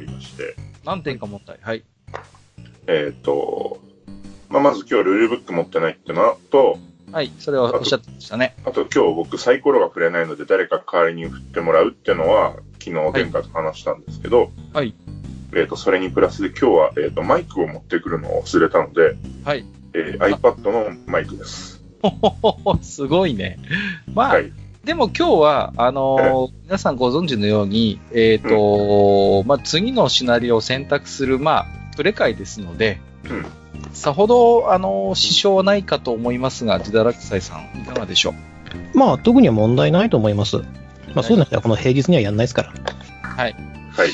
りまして、何点か問題。はい。えっ、と、まあ、まず今日ルールブック持ってないってのと、はい。それはおっしゃってましたね。あと今日僕サイコロが振れないので誰か代わりに振ってもらうっていうのは昨日殿下と話したんですけど、はい。えっ、と、それにプラスで今日は、えっ、と、マイクを持ってくるのを忘れたので、はい。えー iPad のマイクです。ほほほほ、すごいね。まあ、はい。でも今日は、あのー皆さんご存知のように、えっ、と、まあ、次のシナリオを選択する、まあ、プレ会ですので、うんさほど、あのー支障はないかと思いますが、ジダラクサイさん、いかがでしょう？まあ、特には問題ないと思います。まあ、そういうのはこの平日にはやんないですから。はい。はい。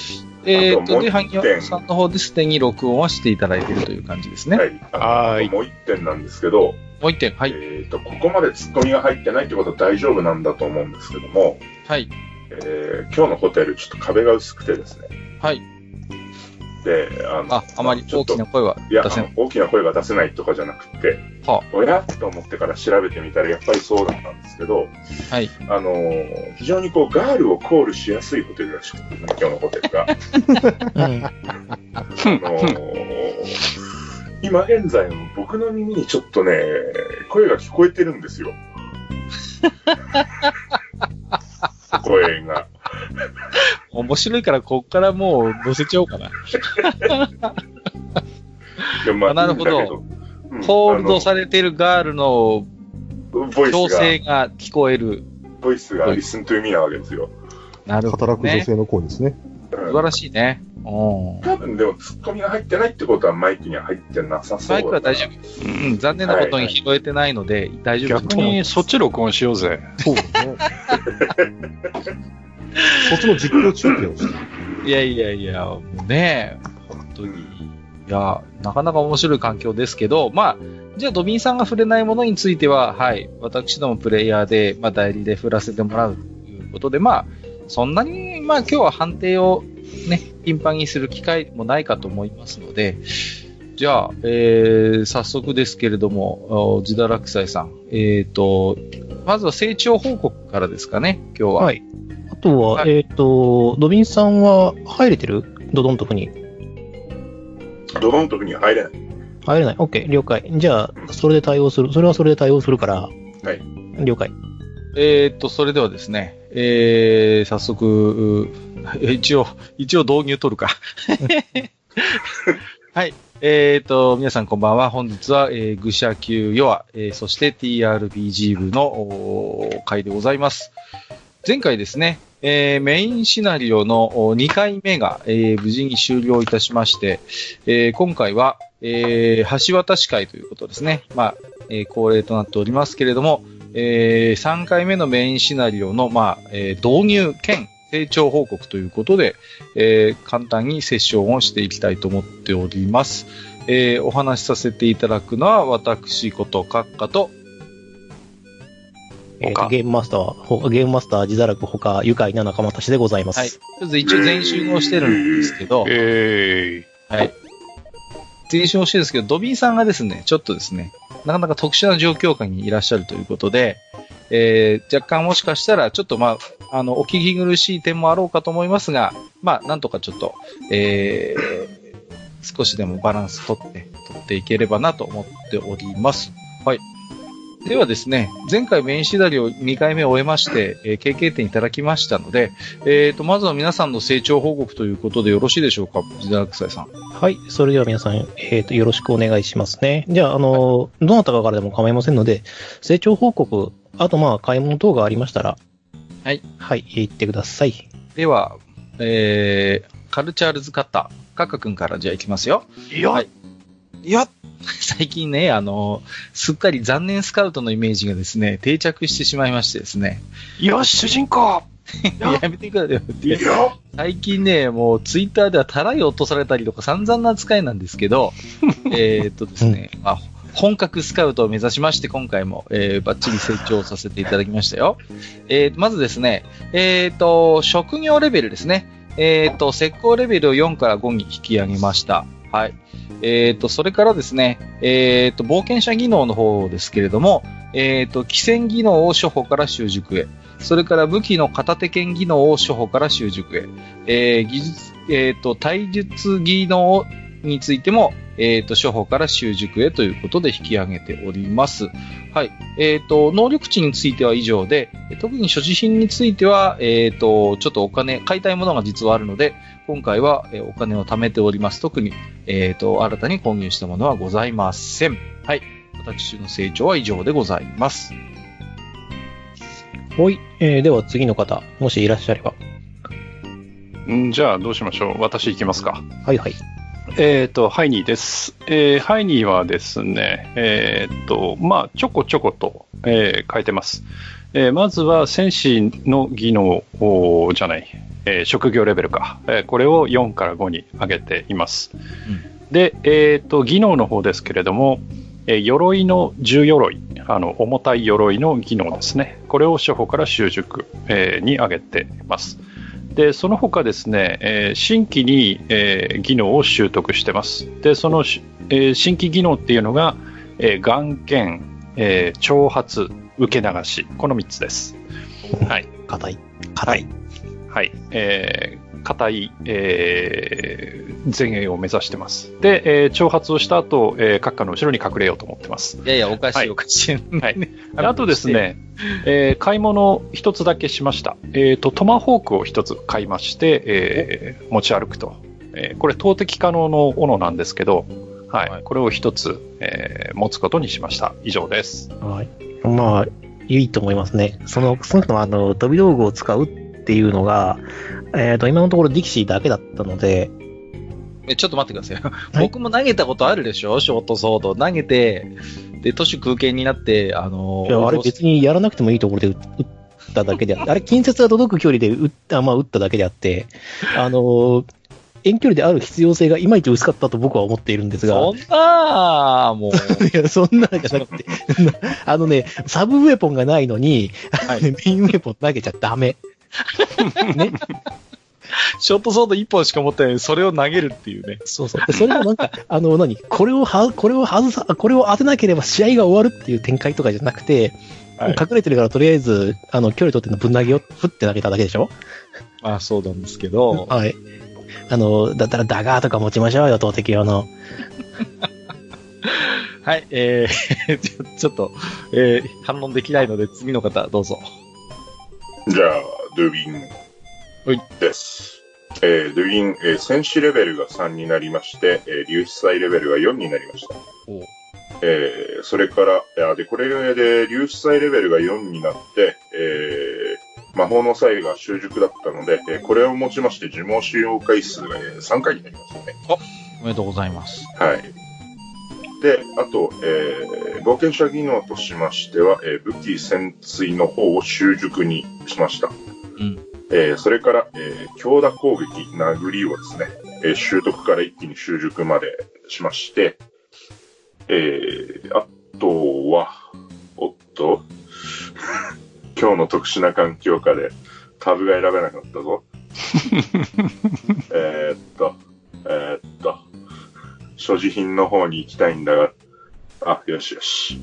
えっ、と、あともう一で、萩点原さんの方ですでに録音はしていただいているという感じですね。はい。あはーいあともう一点なんですけど、もう一点、はい。えっ、と、ここまでツッコミが入ってないってことは大丈夫なんだと思うんですけども、はい。えー今日のホテルちょっと壁が薄くてですね。はい。で、あの、あ、あまり大ちょっときな声はいや、出せない。あの大きな声が出せないとかじゃなくて、はおや？と思ってから調べてみたらやっぱりそうだったんですけど、はい。あのー非常にこう、ガールをコールしやすいホテルらしくて、今日のホテルが。うん。あのー今現在の僕の耳にちょっとね、声が聞こえてるんですよ。声が。面白いから、こっからもう載せちゃおうかな。まあなるほどホールドされているガールの強制が聞こえる。ボイスがリスントゥーミーなわけですよ。なるほど、ね。働く女性の声ですね。うん素晴らしいね。うん。多分でもツッコミが入ってないってことはマイクには入ってなさそうマイクは大丈夫。うん、残念なことに拾えてないので、大丈夫だ逆にそっち録音しようぜ。そうだね。そっちの実況中継をして。いやいやいや、もうね、本当に。いや、なかなか面白い環境ですけど、まあ、じゃあドビンさんが触れないものについては、はい、私どもプレイヤーで、まあ、代理で振らせてもらうということで、まあ、そんなに、まあ、今日は判定をね、頻繁にする機会もないかと思いますので、じゃあ、えー、早速ですけれども、おジダラクサイさん、えっ、と、まずは成長報告からですかね、今日は。はい。あとは、はいえっ、と、ドビンさんは入れてる？ドドントフに。ドドンとには入れない。入れない ?OK、了解。じゃあ、それで対応する。それはそれで対応するから。はい。了解。えーっと、それではですね、えー、早速、一応、一応導入取るか。はい。えーっと、皆さんこんばんは。本日は、えー、愚者級ヨア、えーそして TRPG 部のおー回でございます。前回ですね、えーメインシナリオの2回目が、えー無事に終了いたしまして、えー今回は、えー橋渡し会ということですね。まあ、えー恒例となっておりますけれども、えー3回目のメインシナリオの、まあ、えー導入兼成長報告ということで、えー簡単にセッションをしていきたいと思っております。えーお話しさせていただくのは、私こと、閣下と、えーゲームマスター、ほゲームマスター、自堕落、他、愉快な仲間たちでございます。はい。とりあえず一応全集合してるんですけど、えはい。全集合してるんですけど、ドビーさんがですね、ちょっとですね、なかなか特殊な状況下にいらっしゃるということで、えー、若干もしかしたら、ちょっとまあ、あの、お聞き苦しい点もあろうかと思いますが、まあ、なんとかちょっと、えー、少しでもバランス取って、取っていければなと思っております。はい。ではですね、前回メインシナリオ2回目終えまして、えー経験点いただきましたので、えーと、まずは皆さんの成長報告ということでよろしいでしょうか、ジダラクサイさん。はい。それでは皆さん、えっ、と、よろしくお願いしますね。じゃあ、あの、どなたかからでも構いませんので、成長報告、あとまあ、買い物等がありましたら、はい。はい、言ってください。では、えー、カルチャールズカッター、カッカ君からじゃあ行きますよ。ー、いや、はいいや、最近ね、あの、すっかり残念スカウトのイメージがですね、定着してしまいましてですね。よし、主人公 やめてくださいよ。い最近ね、もうツイッターではたらい落とされたりとか散々な扱いなんですけど、えーっとですね、まあ、本格スカウトを目指しまして、今回も、えー、バッチリ成長させていただきましたよ。えー、まずですね、えーっと、職業レベルですね。えっと、石膏レベルを4から5に引き上げました。はい。えっと、それからですね、えっと、冒険者技能の方ですけれども、えっと、汽船技能を初歩から習熟へ。それから武器の片手剣技能を初歩から習熟へ。えー技術、えっ、と、体術技能をについても、えっ、と、初歩から習熟へということで引き上げております。はい。えっ、と、能力値については以上で、特に所持品については、えっ、と、ちょっとお金、買いたいものが実はあるので、今回は、えーお金を貯めております。特に、えっ、と、新たに購入したものはございません。はい。私の成長は以上でございます。ほい。えー、では次の方、もしいらっしゃれば。ん？じゃあ、どうしましょう。私行きますか。はいはい。えっ、と、ハイニーです。えーハイニーはですね、えっ、と、まあ、ちょこちょこと、えー変えてます。えーまずは、戦士の技能じゃない、えー職業レベルか、えーこれを4から5に上げています。で、えっ、と、技能の方ですけれども、えー鎧の重鎧、あの、重たい鎧の技能ですね。これを初歩から習熟、えーに上げています。で、その他ですね、えー新規に、えー技能を習得してます。で、そのし、えー新規技能っていうのが、えー眼検、えー挑発、受け流し、この3つです。はい。硬い。硬い。はい。えー、硬い、えー前衛を目指してます。で、えー挑発をした後、えー閣下の後ろに隠れようと思ってます。いやいや、おかしはいい、おかしい。はい。であとですね、えー買い物一つだけしました。えっ、と、トマホークを一つ買いまして、えー持ち歩くと。えーこれ投擲可能の斧なんですけど、はい。はいこれを一つ、えー持つことにしました。以上です。はい。まあ、いいと思いますね。その、その人のあの、飛び道具を使うっていうのが、えっ、と、今のところディキシーだけだったので、えちょっと待ってください。僕も投げたことあるでしょ？ショートソード。投げて、で、都市空間になって、あのいやあれ別にやらなくてもいいところで撃撃っただけであって、あれ近接が届く距離で撃った、まあ撃っただけであって、あの、遠距離である必要性がいまいち薄かったと僕は思っているんですが、そんなもう。いや、そんなじゃなくて、あのね、サブウェポンがないのに、はいメインウェポン投げちゃダメ。ね。ショートソード1本しか持ってないのに、それを投げるっていうね。そうそう。でそれもなんか、あの、何？これをは、これを外さ、これを当てなければ試合が終わるっていう展開とかじゃなくて、はい隠れてるからとりあえず、あの、距離取ってのぶん投げを、ふって投げただけでしょ？まあ、そうなんですけど。はい。あの、だったらダガーとか持ちましょうよ、投擲用の。はい、えー、ちょちょっと、えー、反論できないので、次の方、どうぞ。じゃあ、ドゥビンはいです。えー、ドゥビン、えー戦士レベルが3になりまして、えー、粒子祭レベルが4になりました。おえー、それから、で、これで粒子祭レベルが4になって、えー、魔法の際が習熟だったので、えーこれをもちまして呪文使用回数が、えー3回になりますよね。おめでとうございます。はい。で、あと、えー、冒険者技能としましては、えー武器潜水の方を習熟にしました。うん。えーそれから、えー強打攻撃、殴りをですね、えー習得から一気に習熟までしまして、えー、あとは、おっと、今日の特殊な環境下でタブが選べなかったぞ。えーっと、えーっと、所持品の方に行きたいんだが、あ、よしよし。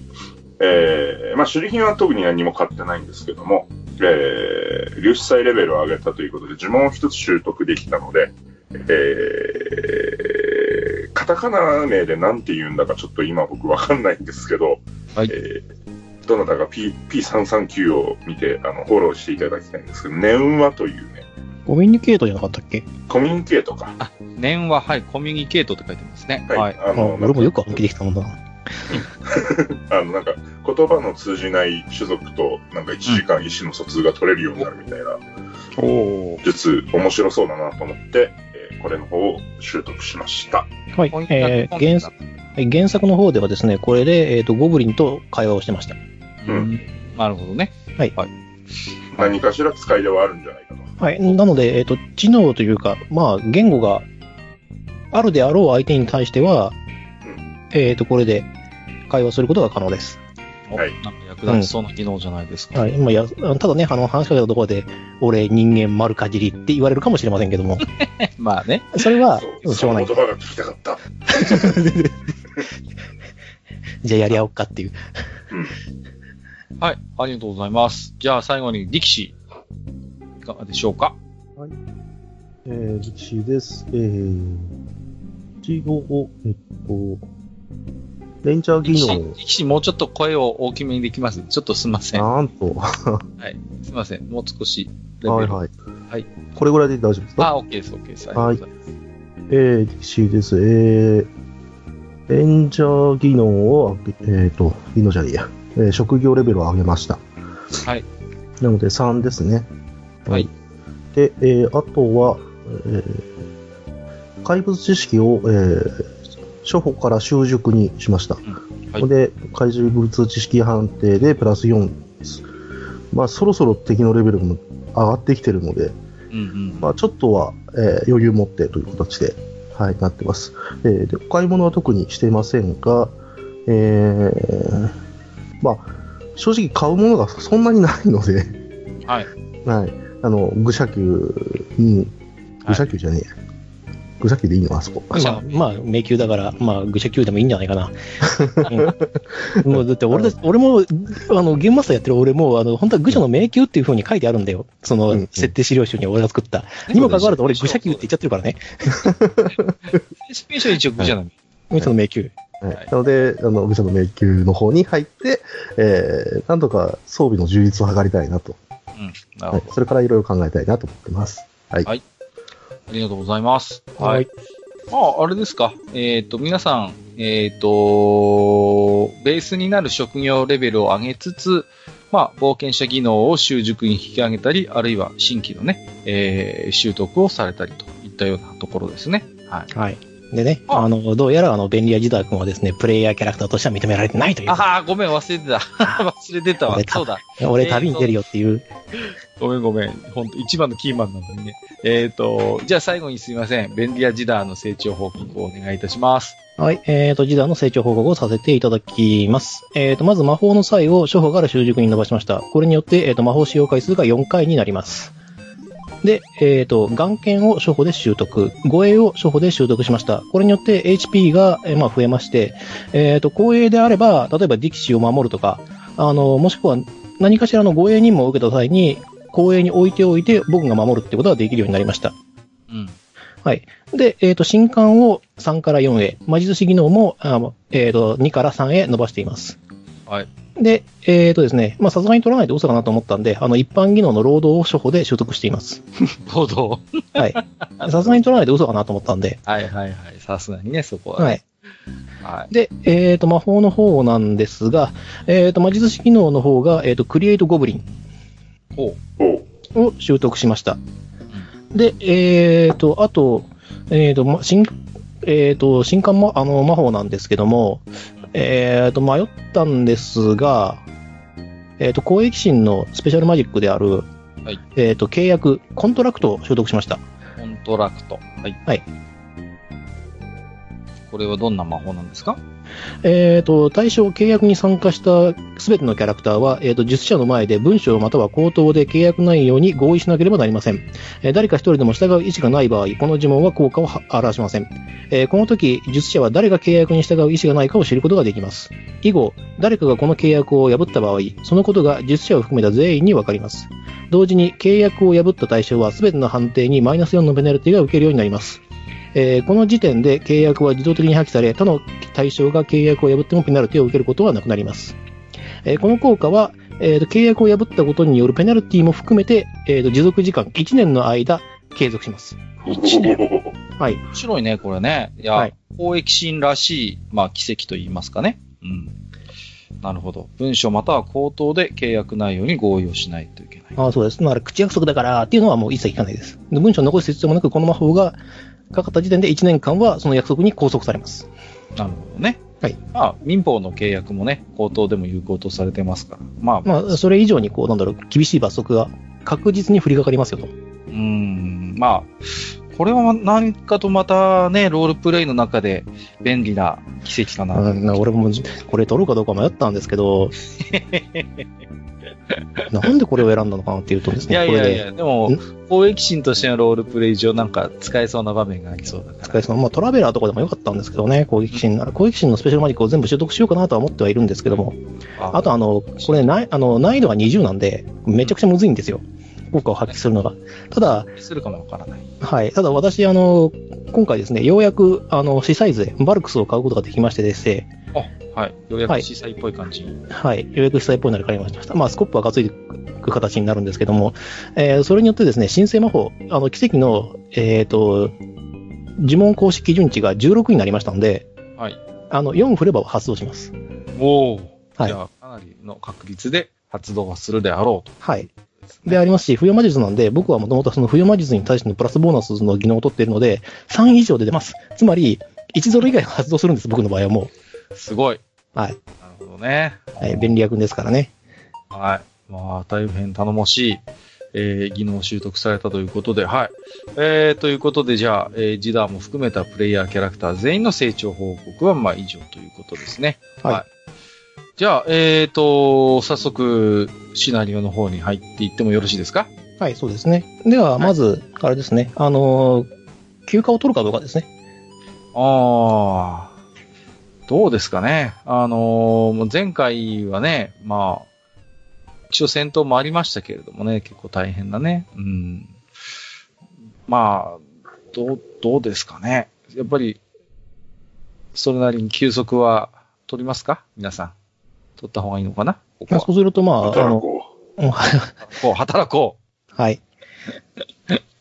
えー、まあ、所持品は特に何も買ってないんですけども、えー、粒子祭レベルを上げたということで、呪文を一つ習得できたので、えー、カタカナ名で何て言うんだかちょっと今僕わかんないんですけど、はいえー、どなたか P、P339 を見て、あの、フォローしていただきたいんですけど、念話というね、コミュニケートじゃなかったっけ？コミュニケートか。念は、はい、コミュニケートって書いてますね。はい。はい。ああの、俺もよく暗記できたもんだな。あの、なんか、言葉の通じない種族と、なんか1時間意思の疎通が取れるようになるみたいな。術、面白そうだなと思って、えーこれの方を習得しました。はいえー原作はい原作の方ではですね、これで、えっ、と、ゴブリンと会話をしてました。うん。なるほどね。何かしら使いではあるんじゃないかと。はい。なので、えっ、と、知能というか、まあ、言語があるであろう相手に対しては、えっ、と、これで会話することが可能です。おはいなんか役立ちそうな機能じゃないですか。はい。まあ、や、ただね、あの、話しかけたところで、俺、人間丸かじりって言われるかもしれませんけども、まあね。それは、しょうがないその言。葉が聞きたかった。じゃあやり合おうかっていう。はい。ありがとうございます。じゃあ最後に、力士。いかがでしょうか？えー、力士です。えー、一応、えっと、レンジャー技能、力士もうちょっと声を大きめにできますちょっとすいません。はなんと、い。すいません。もう少し。はいはい。はい。これぐらいで大丈夫ですか？あ、OK です、OK です。ありがとうござい。えー、力士です。えー、レンジャー技能をえっ、と、技能じゃねえや、えー職業レベルを上げました。はい。なので3ですね。はい。で、えー、あとは、えー、怪物知識を、えー、初歩から習熟にしました。はいで、怪物知識判定でプラス4です。まあ、そろそろ敵のレベルも上がってきてるので、うんうん。まあ、ちょっとは、えー余裕持ってという形で、はい、なってます。えーで、お買い物は特にしていませんが、えー、まあ、正直買うものがそんなにないので、はい。はい。あの、愚者級に、愚者級じゃねえや。愚者級でいいの？あそこ。まあ、まあ、迷宮だから、まあ、愚者級でもいいんじゃないかな。うんもう、だって俺たち、俺も、あの、ゲームマスターやってる俺も、あの、本当は愚者の迷宮っていう風に書いてあるんだよ。その、うんうん設定資料集に俺が作った。にもかかわらず俺愚者級って言っちゃってるからね。スペーション一応愚者なの。愚者の迷宮。はいはいなので、あの、愚者の迷宮の方に入って、えー、なんとか装備の充実を図りたいなと。うん。なるほ。ど。はいそれからいろいろ考えたいなと思ってます。はい。はいありがとうございます。はい。まあ、あれですか。えっ、と、皆さん、えっ、と、ベースになる職業レベルを上げつつ、まあ、冒険者技能を習熟に引き上げたり、あるいは新規のね、えー習得をされたりといったようなところですね。はい。はい。でね、ああの、どうやらあの、便利屋ジダー君はですね、プレイヤーキャラクターとしては認められてないという。ああ、ごめん、忘れてた。忘れてたわ そうだ。俺旅に出るよっていう。ごめんごめん。ほんと、一番のキーマンなのにね。えっ、と、じゃあ最後にすいません。ベンディアジダーの成長報告をお願いいたします。はい。えっ、と、ジダーの成長報告をさせていただきます。えっ、と、まず魔法の際を初歩から習熟に伸ばしました。これによって、えっ、と、魔法使用回数が4回になります。で、えっ、と、眼剣を初歩で習得、護衛を初歩で習得しました。これによって HP が、えーまあ、増えまして、えっ、と、光栄であれば、例えば力士を守るとか、あの、もしくは何かしらの護衛任務を受けた際に、光栄に置いておいて僕が守るってことができるようになりました。うん。はい。で、えっ、と、新刊を3から4へ、魔術師技能も、あえっ、と、2から3へ伸ばしています。はい。で、えっ、とですね、まあ、さすがに取らないと嘘かなと思ったんで、あの、一般技能の労働を初歩で習得しています。どうぞ。はい。さすがに取らないと嘘かなと思ったんで、はいはいはい。さすがにね、そこは。はい。はい。で、えっ、と、魔法の方なんですが、えっ、と、魔術師技能の方が、えっ、と、クリエイトゴブリンを習得しました。で、えっ、と、あと、えっ、と、ま新、えっ、と、新刊も、あの、魔法なんですけども、えっ、と、迷ったんですが、えっ、と、公益心のスペシャルマジックである、はいえっ、と、契約、コントラクトを習得しました。う。コントラクト。はい。はい。これはどんな魔法なんですか？えっ、と、対象契約に参加したすべてのキャラクターは、えっ、と、術者の前で文章または口頭で契約内容に合意しなければなりません。えー誰か一人でも従う意思がない場合、この呪文は効果を表しません。えこの時、術者は誰が契約に従う意思がないかを知ることができます。以後、誰かがこの契約を破った場合、そのことが術者を含めた全員にわかります。同時に、契約を破った対象はすべての判定にマイナス4のペナルティが受けるようになります。えーこの時点で契約は自動的に破棄され、他の対象が契約を破ってもペナルティを受けることはなくなります。えーこの効果は、えーと契約を破ったことによるペナルティも含めて、えーと持続時間1年の間継続します。一年はい。面白いね、これね。いや、はい公益心らしい、まあ、奇跡と言いますかね。うん。なるほど。文書または口頭で契約内容に合意をしないといけない。ああ、そうです。だから口約束だからっていうのはもう一切聞かないです。で文章を残す必要もなく、この魔法がかかった時点で1年間はその約束に拘束されます。なるほどね。はい。まあ、民法の契約もね、口頭でも有効とされてますから。まあ、まあ、それ以上にこう、なんだろう、厳しい罰則が確実に降りかかりますよと。うーん、まあ、これは何かとまたね、ロールプレイの中で便利な奇跡かな。うん、俺もこれ取るかどうか迷ったんですけど、なんでこれを選んだのかなっていうとですいね、これでやいやいや、でもん、公益心としてのロールプレイ上なんか使えそうな場面がありそうだから。使えそうなまあ、トラベラーとかでもよかったんですけどね、攻撃心なら。攻撃心のスペシャルマジックを全部習得しようかなとは思ってはいるんですけども。あとあの、これない、あの、難易度が20なんで、めちゃくちゃむずいんですよ。効果を発揮するのが。ただ、するかもわからない。はい。ただ私、あの、今回ですね、ようやく、あの、C サイズでバルクスを買うことができましてですね、はい。ようやはいく小さいっぽい感じ。はい。ようやく主催っぽいので買いました。まあ、スコップはがついていく形になるんですけども、えーそれによってですね、申請魔法、あの、奇跡の、えっ、と、呪文公式基準値が16になりましたので、はい。あの、4振れば発動します。おお。はいじゃあ、かなりの確率で発動はするであろうと。はい。でありますし、不要魔術なんで、僕はもともとその不要魔術に対してのプラスボーナスの技能を取っているので、3以上で出ます。つまり、1ゾロ以外は発動するんです、僕の場合はもすごい。う。はい。なるほどね。はい、便利役ですからね。はい。まあ、大変頼もしい、えー技能を習得されたということで、はい。えー、ということで、じゃあ、えー、ジダーも含めたプレイヤーキャラクター全員の成長報告は、まあ、以上ということですね。はいじゃあ、えーと、早速、シナリオの方に入っていってもよろしいですか？はい、そうですね。では、まず、あれですね、あのー休暇を取るかどうかですね。ああ、どうですかね。あのーもう前回はね、まあ、一応戦闘もありましたけれどもね、結構大変なね。うん。まあ、どう、どうですかね。やっぱり、それなりに休息は取りますか？皆さん。取った方がいいのかな？ここはまあそうすると、まあ、あの、働こうんこう、働こ はい。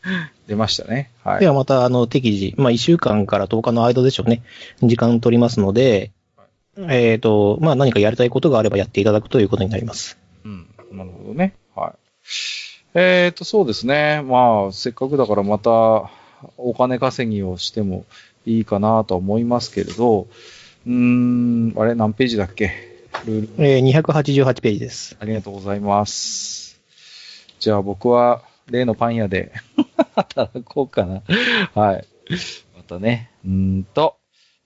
う。出ましたね。はいで。はまた、あの、適時、まあ、1週間から10日の間でしょうね。時間取りますので、えっ、と、まあ、何かやりたいことがあればやっていただくということになります。うん。なるほどね。はい。えっ、と、そうですね。まあ、せっかくだからまた、お金稼ぎをしてもいいかなとは思いますけれど、うーん、あれ、何ページだっけ？ルール。えー、288ページです。ありがとうございます。じゃあ僕は、例のパン屋で 働こうかな。はい。またね。うーんと、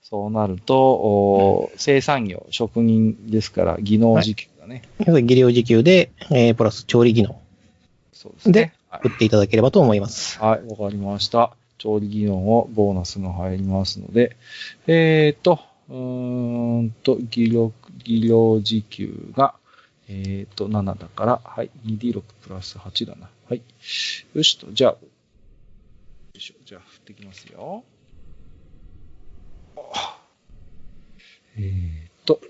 そうなると、お生産業、職人ですから、技能時給だね。技量時給で、えー、プラス調理技能、そうですね。ではい打っていただければと思います。はい、わかりました。調理技能をボーナスが入りますので、えーと、うーんと、技量、技量時給が、えーと、7だから、はい、2D6 プラス8だな。はい。よしと、じゃあ、よいしょ、じゃあ、振ってきますよ。あえーと、は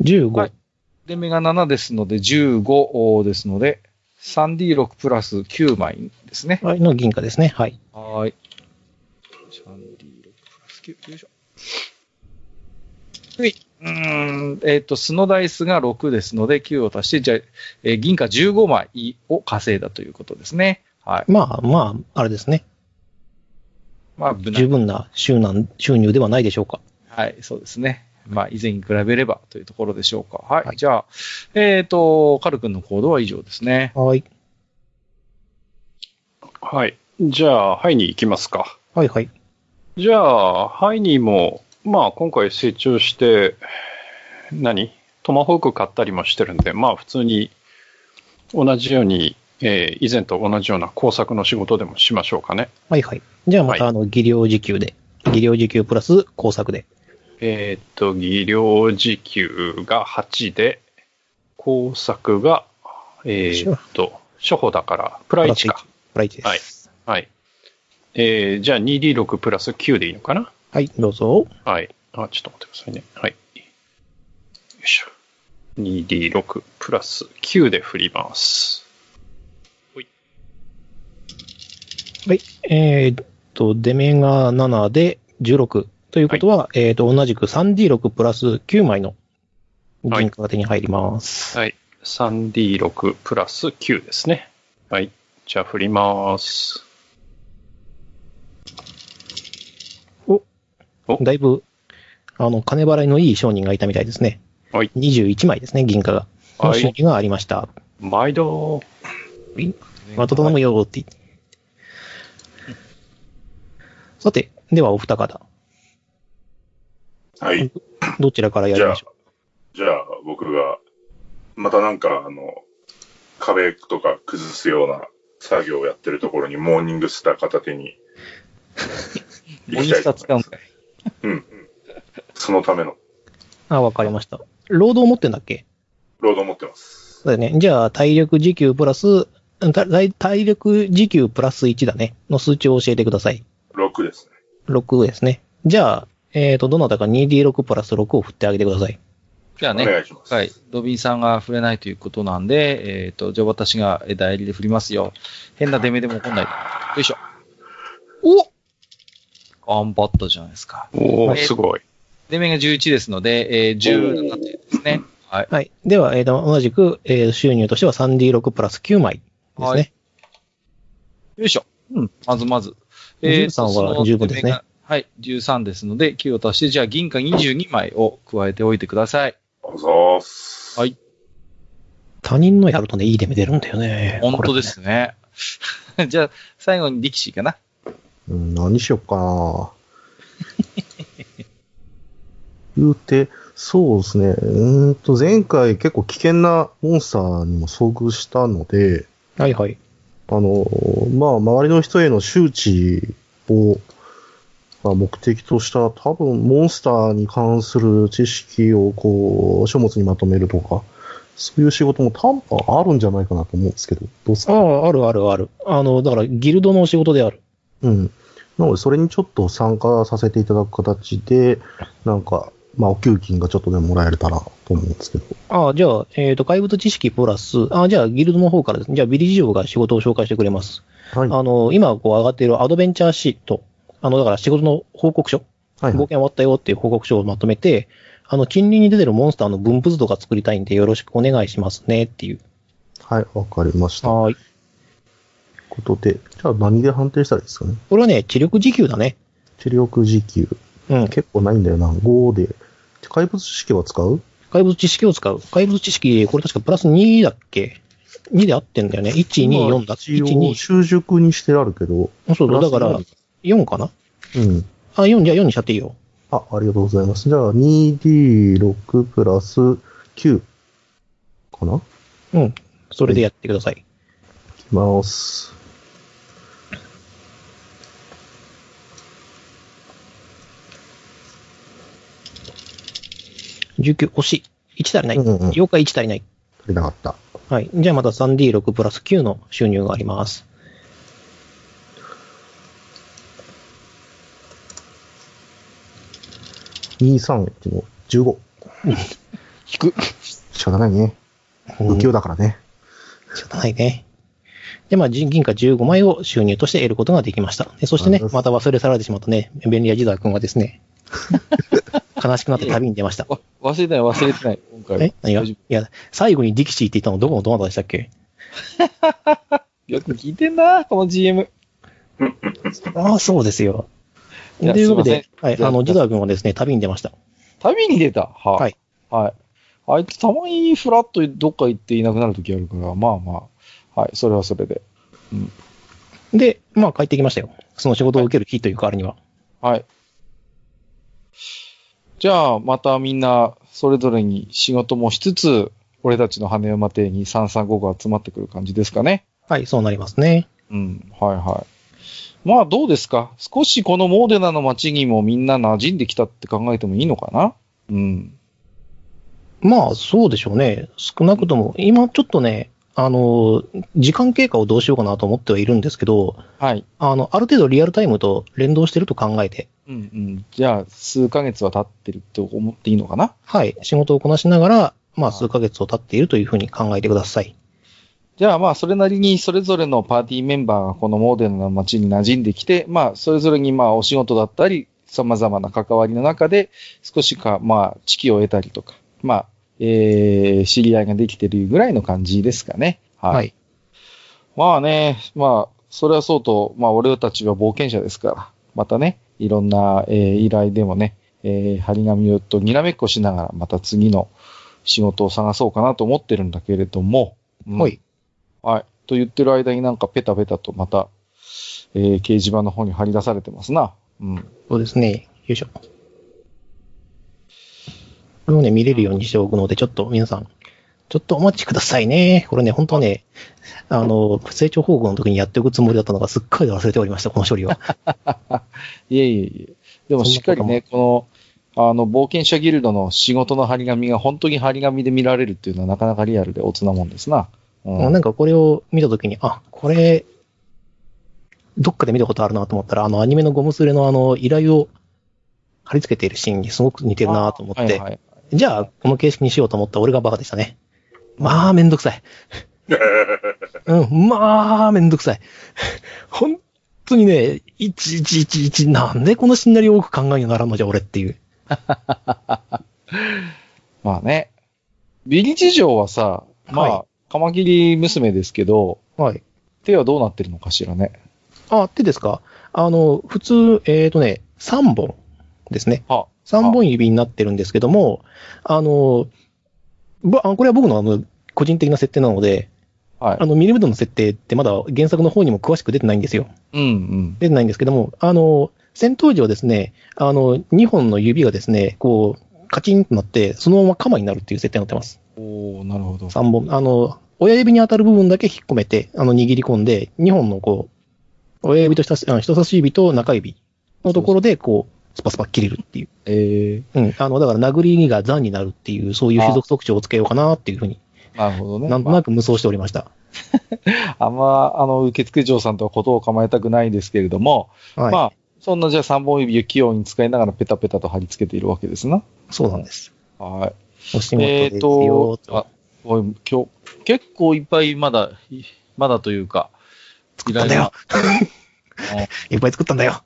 15い。で、目が7ですので、15ですので、3D6 プラス9枚ですね。はい、の銀貨ですね。はい。はーい。3D6 プラス9、よいしょ。はい。うーん、えっ、と、素のダイスが6ですので、9を足して、じゃあ、えー銀貨15枚を稼いだということですね。はい。まあ、まあ、あれですね。まあ、十分な収納収入ではないでしょうか。はい、そうですね。まあ、以前に比べればというところでしょうか。はい。はいじゃあ、えっ、と、カル君の行動は以上ですね。はい。はい。じゃあ、ハイに行きますか。はい、はい。じゃあ、ハイにも、まあ、今回成長して、何？トマホーク買ったりもしてるんで、まあ、普通に、同じように、えー以前と同じような工作の仕事でもしましょうかね。はい、はい。じゃあまた、はあの、技量時給で。技量時給プラス工作で。えーっと、技量時給が8で、工作が、えーっと、初歩だから、プラ1か。プラ1です。はい。はい。えー、じゃあ 2D6 プラス9でいいのかな？はい、どうぞ。はい。あ、ちょっと待ってくださいね。はい。よいしょ。2D6 プラス9で振ります。はい。えーっと、出目が7で16。ということは、えーっと、同じく 3D6 プラス9枚の銀貨が手に入ります。はい。3D6 プラス9ですね。はい。じゃあ振ります。だいぶ、あの、金払いのいい商人がいたみたいですね。はい。21枚ですね、銀貨が。のはい。収入がありました。毎度。また頼むよって。さて、ではお二方、はい。どちらからやりましょ、じゃあ僕が、またなんかあの、壁とか崩すような作業をやってるところにモーニングスター片手にモニスタ使うんかい。うん。そのための。う。あ、わかりました。ロードを持ってんだっけ？ロード持ってます。そうだね。じゃあ、体力時給プラス、体体力時給プラス1だね。の数値を教えてください。6ですね。6ですね。じゃあ、えっ、と、どなたか 2D6 プラス6を振ってあげてください。じゃあね、お願いします。はい。ドビンさんが触れないということなんで、えっ、と、じゃあ私がえ代理で振りますよ。変な出目でも起こんないで。よいしょ。お頑張ったじゃないですか。おー、えーすごい。出目が11ですので、えー、17点ですね。はい。はい。では、えーと、同じく、えー収入としては 3D6 プラス9枚ですね。はいよいしょ。うん。まずまず。13はその十分ですねはい。13ですので、9を足して、じゃあ銀貨22枚を加えておいてください。あざーす。はい。他人のやるとね、いい出目出るんだよね。本当ですね。じゃあ、最後に力士かな。うん、何しよっかな 言うて、そうですね。うーんと、前回結構危険なモンスターにも遭遇したので。はいはい。あの、まあ、周りの人への周知を、まあ、目的とした、多分、モンスターに関する知識を、こう、書物にまとめるとか、そういう仕事も多分あるんじゃないかなと思うんですけど、どうですか？ああ、あるあるある。あの、だから、ギルドの仕事である。うん。なので、それにちょっと参加させていただく形で、なんか、まあ、お給金がちょっとでももらえれたらと思うんですけど。ああ、じゃあ、えっ、と、怪物知識プラス、ああ、じゃあ、ギルドの方からですね。じゃあ、ビリジオが仕事を紹介してくれます。はい。あの、今、こう、上がっているアドベンチャーシート。あの、だから仕事の報告書。はい、冒険終わったよっていう報告書をまとめて、あの、近隣に出てるモンスターの分布図とか作りたいんで、よろしくお願いしますねっていう。はい、わかりました。はーい。ことで、じゃあ何で判定したらいいですかね？これはね、知力時給だね。知力時給。うん。結構ないんだよな。5で。怪物知識は使う？怪物知識を使う。怪物知識、これ確かプラス2だっけ ?2 で合ってんだよね。1、2、4だっけ一 ?1、応、習熟にしてあるけど。2。そうだ、だからプラス、4かな？うん。あ、4、じゃあ4にしちゃっていいよ。あ、ありがとうございます。じゃあ、2D6 プラス9かな？うん。それでやってください。いきます。。19、惜しい。1足りない。うんうん妖怪1足りない。足りなかった。はい。じゃあまた 3D6 プラス9の収入があります。2、3、15。引く。仕方ないね。不器用だからね。仕方ないね。で、まあ、銀貨15枚を収入として得ることができました。でそしてねまた忘れ去られてしまったね、便利屋ジザー君はですね、悲しくなって旅に出ました。わ忘れてない、忘れてない。今回は。え？何が？いや、最後にディキシーって言ったのどこのどなたでしたっけ？夫 よく聞いてんな、この GM。ああ、そうですよ。というわけで、はい、あの、ジザー君はですね、旅に出ました。旅に出た？ははい。はい。あいつたまにフラッとどっか行っていなくなるときあるから、まあまあ。はい、それはそれで。で、まあ帰ってきましたよ。その仕事を受ける日という代わりには。はい。じゃあ、またみんな、それぞれに仕事もしつつ、俺たちの羽馬邸に335が集まってくる感じですかね。はい、そうなりますね。うん、はいはい。まあ、どうですか？少しこのモーデナの街にもみんな馴染んできたって考えてもいいのかな？うん。まあ、そうでしょうね。少なくとも、今ちょっとね、あの、時間経過をどうしようかなと思ってはいるんですけど、はい。あの、ある程度リアルタイムと連動してると考えて、うんうん。じゃあ、数ヶ月は経ってると思っていいのかな？はい、仕事をこなしながら、まあ、はい数ヶ月を経っているというふうに考えてください。じゃあまあ、それなりにそれぞれのパーティーメンバーがこのモーデナの街に馴染んできて、まあ、それぞれにまあ、お仕事だったり、様々な関わりの中で、少しか、まあ、知識を得たりとか、まあ、えー、知り合いができてるぐらいの感じですかね。はい。はい。まあね、まあ、それはそうと、まあ、俺たちは冒険者ですから、またね、いろんな、えー依頼でもね、えー、張り紙をとにらめっこしながら、また次の仕事を探そうかなと思ってるんだけれども、うんはい。はい。と言ってる間になんかペタペタとまた、えー、掲示板の方に貼り出されてますな。うん。そうですね。よいしょ。これをね、見れるようにしておくので、ちょっと皆さん、ちょっとお待ちくださいね。これね、本当はね、あの、成長報告の時にやっておくつもりだったのがすっかり忘れておりました、この処理を。いえいえいえ。でもしっかりね、この、あの、冒険者ギルドの仕事の張り紙が本当に張り紙で見られるっていうのはなかなかリアルでおつなもんですな。うん。なんかこれを見たときに、あ、これ、どっかで見たことあるなと思ったら、あのアニメのゴムスレのあの依頼を貼り付けているシーンにすごく似てるなと思って、はいはい。じゃあこの形式にしようと思った俺がバカでしたね。まあめんどくさい。うん、まあめんどくさい。本当にね、1111なんでこのシナリオを多く考えにならんのじゃ俺っていう。まあね。ビリ事情はさ、まあ、はカマキリ娘ですけど、はい。手はどうなってるのかしらね。あ、手ですか？あの、普通、えっ、とね、3本ですね。は3本指になってるんですけども、あの、ぼあこれは僕のあの、個人的な設定なので、はいあ。の、ミリムドの設定ってまだ原作の方にも詳しく出てないんですよ。うんうん。出てないんですけども、あの、戦闘時はですね、あの、2本の指がですね、こう、カチンとなって、そのまま鎌になるっていう設定になってます。おー、なるほど。3本。あの、親指に当たる部分だけ引っ込めて、あの、握り込んで、2本のこう、親指と人差しあの人差し指と中指のところで、こう、スパスパ切れるっていう。えうん。あの、だから殴りが残になるっていう、そういう種族特徴をつけようかなっていうふうに、ー、なるほどね。なんとなく無双しておりました。あんま、あの、受付嬢さんとはことを構えたくないですけれども、はい。まあ、そんなじゃあ3本指を器用に使いながらペタペタと貼り付けているわけですな。そうなんです。はい。お仕事えっ、ですよと、あ、おい今日、結構いっぱいまだ、いまだというか、作ったんだよ。い いっぱい作ったんだよ。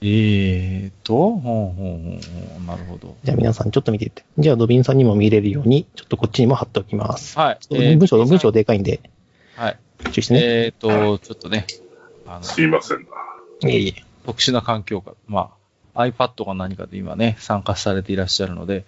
はい。えーと、ほんほんほんほん、なるほど。じゃあ皆さんちょっと見ていって。じゃあドビンさんにも見れるように、ちょっとこっちにも貼っておきます。はい。えー文章、文章でかいんで、はい。注意してね。えーと、ちょっとね、あの、すいませんな。いえいえ。特殊な環境下、まあ、iPad か何かで今ね、参加されていらっしゃるので、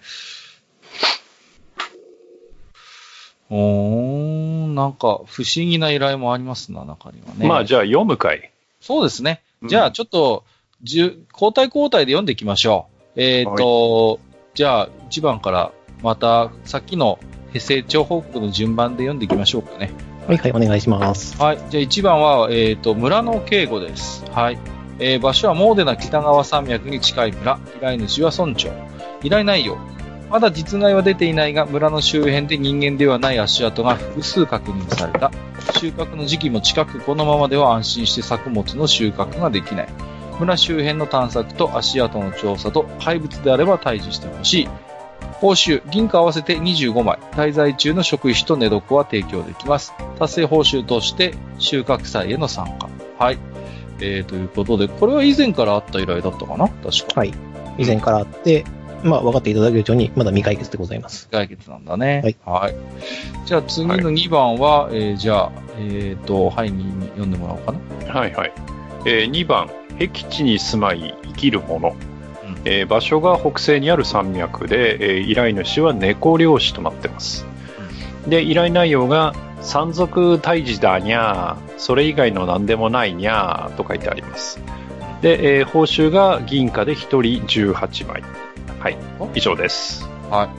おーん、なんか不思議な依頼もありますな、中にはね。まあ、じゃあ読むかい。そうですね。うんじゃあ、ちょっと、じゅ交代交代で読んでいきましょう。えっ、と、じゃあ、1番から、また、さっきの成長報告の順番で読んでいきましょうかね。はいはい、お願いします。はい。じゃあ1番は、えっ、と、村の警護です。はい。えー場所はモーデナ北川山脈に近い村。依頼主は村長。依頼内容。まだ実害は出ていないが、村の周辺で人間ではない足跡が複数確認された。収穫の時期も近く、このままでは安心して作物の収穫ができない。村周辺の探索と足跡の調査と、怪物であれば退治してほしい。報酬、銀貨合わせて25枚。滞在中の食費と寝床は提供できます。達成報酬として収穫祭への参加。はい。えー、ということで、これは以前からあった依頼だったかな？確か。はい。以前からあって、まあ分かっていただけるように、まだ未解決でございます。解決なんだね。はい。じゃあ次の2番は、えーじゃあ、えっ、と、ハイに読んでもらおうかな。はいはい。え2番、僻地に住まい生きる者。うんえー場所が北西にある山脈で、えー依頼主は猫漁師となってます。で、依頼内容が、山賊退治だにゃー、それ以外の何でもないにゃーと書いてあります。で、えー報酬が銀貨で1人18枚。はい、以上です。はい。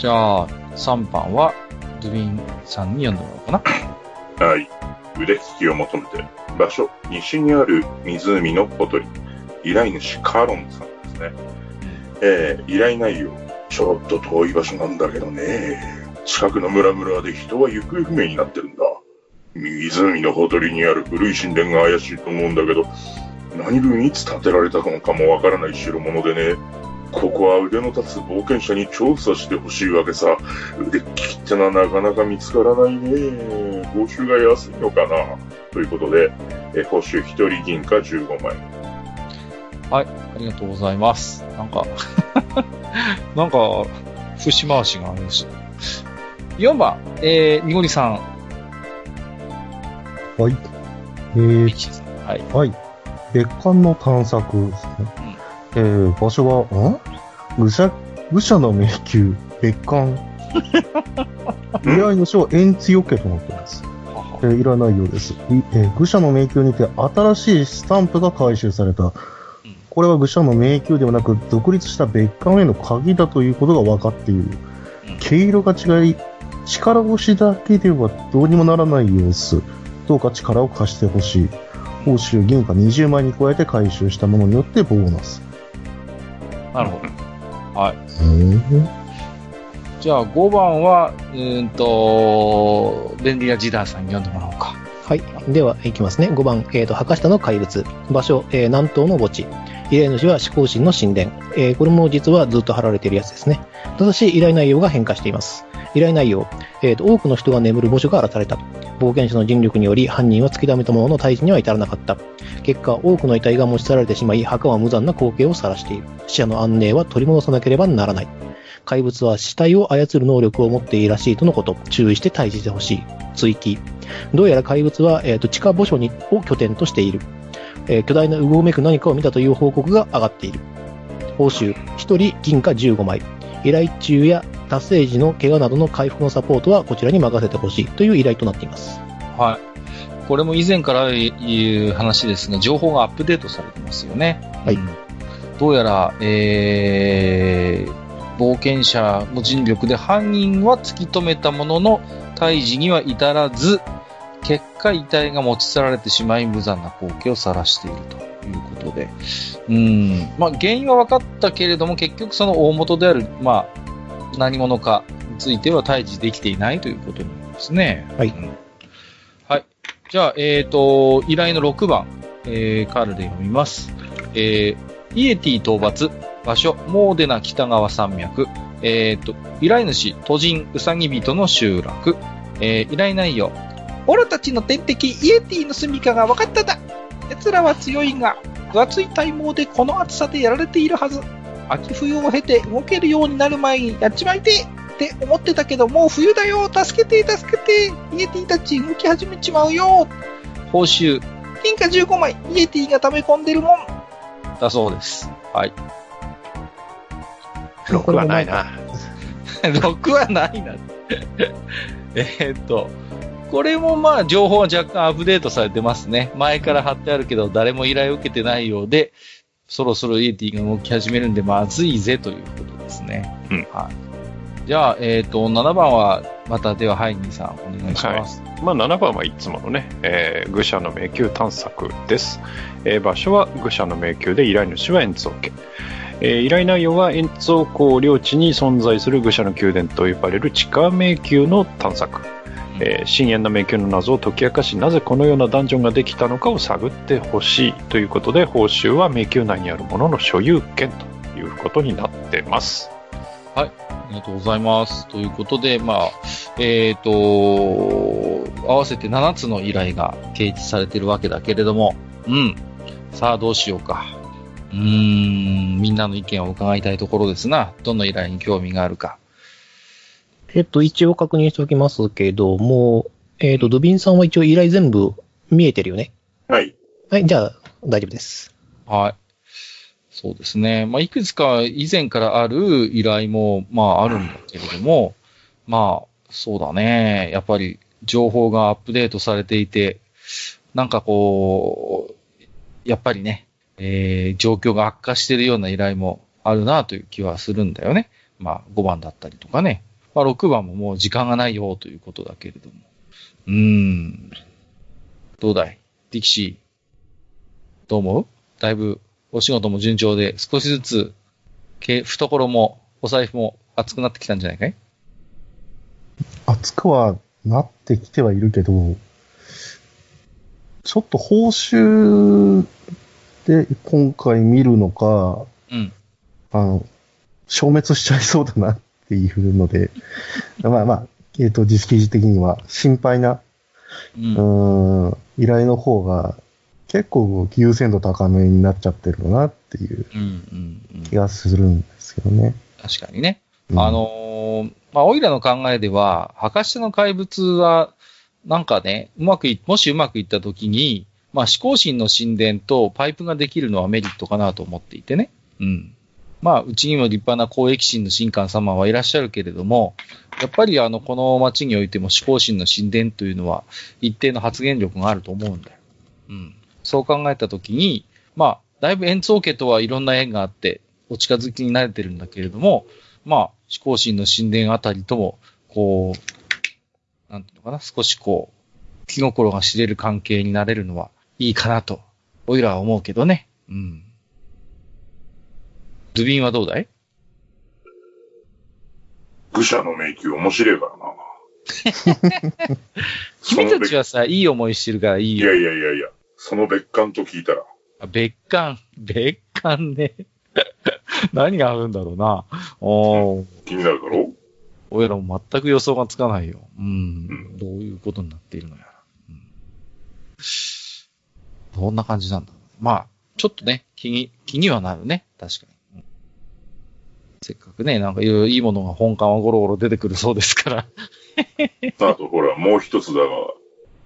じゃあ、3番は、ドゥビンさんに読んでもらおうかな。はい。腕利きを求めて、場所、西にある湖のほとり。依頼主カロンさんですね。えー、依頼内容、ちょっと遠い場所なんだけどね。近くの村々で人は行方不明になってるんだ。湖のほとりにある古い神殿が怪しいと思うんだけど、何分いつ建てられたのかもわからない代物でね。ここは腕の立つ冒険者に調査してほしいわけさ。腕利きってのはなかなか見つからないね。報酬が安いのかなということで、え報酬1人銀貨15枚。ありがとうございます。なんか、なんか、節回しがあるし。4番、えー、にごりさん。はい。えー、はい。はい。別館の探索ですね。えー、場所は、ん？愚者、愚者の迷宮、別館。依頼主は円強家となっています。えー、いらないようです。いえー愚者の迷宮にて新しいスタンプが回収された。これは愚者の迷宮ではなく、独立した別館への鍵だということが分かっている。毛色が違い、力押しだけではどうにもならない様子。どうか力を貸してほしい。報酬銀貨20枚に加えて回収したものによってボーナス。なるほど。はい。うん。じゃあ5番は、うーんと、便利なジダーさんに読んでもらおうか。はい。では、いきますね。5番、えっ、と、墓下の怪物。場所、えー南東の墓地。依頼主は思考神の神殿。えーこれも実はずっと貼られているやつですね。ただし、依頼内容が変化しています。依頼内容、えーと、多くの人が眠る墓所が荒らされた。冒険者の尽力により、犯人は突き止めたものの退治には至らなかった。結果、多くの遺体が持ち去られてしまい、墓は無残な光景を晒している。死者の安寧は取り戻さなければならない。怪物は死体を操る能力を持っているらしいとのこと。注意して退治してほしい。追記。どうやら怪物は、えーと地下墓所にを拠点としている。えー巨大なうごめく何かを見たという報告が上がっている。報酬、1人銀貨15枚。依頼中や達成時の怪我などの回復のサポートはこちらに任せてほしいという依頼となっています。はい。これも以前から言う話ですが、情報がアップデートされてますよね。はいうんどうやら、えー、冒険者の尽力で犯人は突き止めたものの、退治には至らず、結果遺体が持ち去られてしまい無残な光景を晒しているということで。うん。まあ、原因は分かったけれども、結局その大元である、まあ、何者かについては退治できていないということになりますね。はいうんはい。じゃあ、えっ、と、依頼の6番、えー、カールで読みます。えー、イエティ討伐、場所、モーデナ北川山脈、えっ、と、依頼主、都人、ウサギ人の集落、えー、依頼内容、オラたちの天敵、イエティの住処が分かっただ奴らは強いが、分厚い体毛でこの暑さでやられているはず。秋冬を経て動けるようになる前にやっちまいてえって思ってたけど、もう冬だよ助けて助けてイエティたち動き始めちまうよ報酬、金貨15枚、イエティが溜め込んでるもんだそうです。はい。6はないな。6はないな。えーっと、これもまあ情報は若干アップデートされてますね。前から貼ってあるけど誰も依頼を受けてないようで、そろそろイエティが動き始めるんでまずいぜということですね。うんはい。じゃあ、えーっと、7番は、またではハイニーさんお願いします。まあ、7番はいつものね、えー愚者の迷宮探索です。えー場所は愚者の迷宮で依頼主は円蔵家。えー依頼内容は円蔵港領地に存在する愚者の宮殿と呼ばれる地下迷宮の探索。えー深淵の迷宮の謎を解き明かし、なぜこのようなダンジョンができたのかを探ってほしいということで、報酬は迷宮内にあるものの所有権ということになってます。はいありがとうございます。ということで、まあ、えっ、と、合わせて7つの依頼が提示されているわけだけれども、うん。さあ、どうしようか。うーん、みんなの意見を伺いたいところですな。どの依頼に興味があるか。えっと、一応確認しておきますけども、えっと、ドゥビンさんは一応依頼全部見えてるよね？はい。はい、じゃあ、大丈夫です。はい。そうですね。まあ、いくつか以前からある依頼も、まあ、あるんだけれども、まあ、そうだね。やっぱり、情報がアップデートされていて、なんかこう、やっぱりね、えー、状況が悪化しているような依頼もあるなという気はするんだよね。まあ、5番だったりとかね。まあ、6番ももう時間がないよということだけれども。うーん。どうだい？ディキシー。どう思う？だいぶお仕事も順調で少しずつ、け懐もお財布も熱くなってきたんじゃないかい？熱くはなってきてはいるけど、ちょっと報酬で今回見るのか、うん。あの、消滅しちゃいそうだなっていうので、まあまあ、えっ、と、実績的には心配な、う。うんーん、依頼の方が結構優先度高めになっちゃってるなっていううん。うん。うん気がするんですけどね。確かにね。うんあのーまあ、オイラの考えでは、墓下の怪物は、なんかね、うまくい、もしうまくいったときに、まあ、思考神の神殿とパイプができるのはメリットかなと思っていてね。うん。まあ、うちにも立派な公益神の神官様はいらっしゃるけれども、やっぱりあの、この町においても思考神の神殿というのは、一定の発言力があると思うんだよ。うん。そう考えたときに、まあ、だいぶ円蔵家とはいろんな縁があって、お近づきになれてるんだけれども、まあ、思考神の神殿あたりとも、こう、なんていうのかな、少しこう、気心が知れる関係になれるのはいいかなと、おいらは思うけどね。うん。ズビンはどうだい？愚者の迷宮面白いからな。君たちはさ、いい思いしてるからいいよ。いやいやいやいや、その別館と聞いたら、あ別館、別館ね。何があるんだろうな。おー、気になるだろ？俺らも全く予想がつかないよ。うん。うんどういうことになっているのやら。うん、どんな感じなんだまあ、ちょっとね、気に、気にはなるね。確かに。うんせっかくね、なんかいいものが本館はゴロゴロ出てくるそうですから。あとほら、もう一つだが、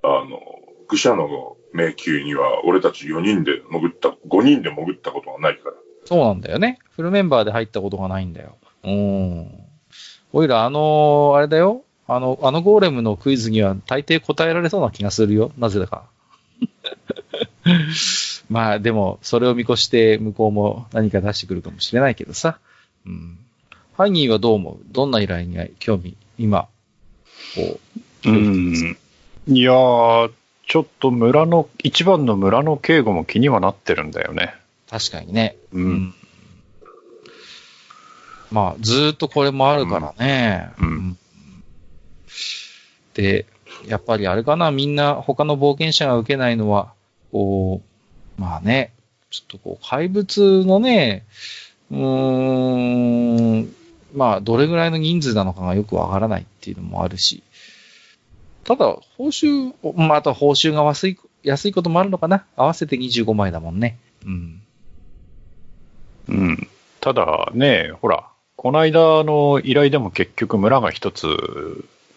あの、愚者の迷宮には俺たち4人で潜った、5人で潜ったことがないから。そうなんだよね。フルメンバーで入ったことがないんだよ。うん。おいら、あのーあれだよ。あの、あのゴーレムのクイズには大抵答えられそうな気がするよ。なぜだか。まあ、でも、それを見越して向こうも何か出してくるかもしれないけどさ。うん。ハイニーはどう思う？どんな依頼に興味、今、こう、うん。いやー、ちょっと村の、一番の村の警護も気にはなってるんだよね。確かにね。うん。まあ、ずーっとこれもあるからね。うんで、やっぱりあれかな、みんな他の冒険者が受けないのは、こう、まあね、ちょっとこう、怪物のね、うーん、まあ、どれぐらいの人数なのかがよくわからないっていうのもあるし、ただ、報酬、まあ、あと報酬が安い、安いこともあるのかな？合わせて25枚だもんね。うん。うん。ただね、ほら、この間の依頼でも結局村が一つ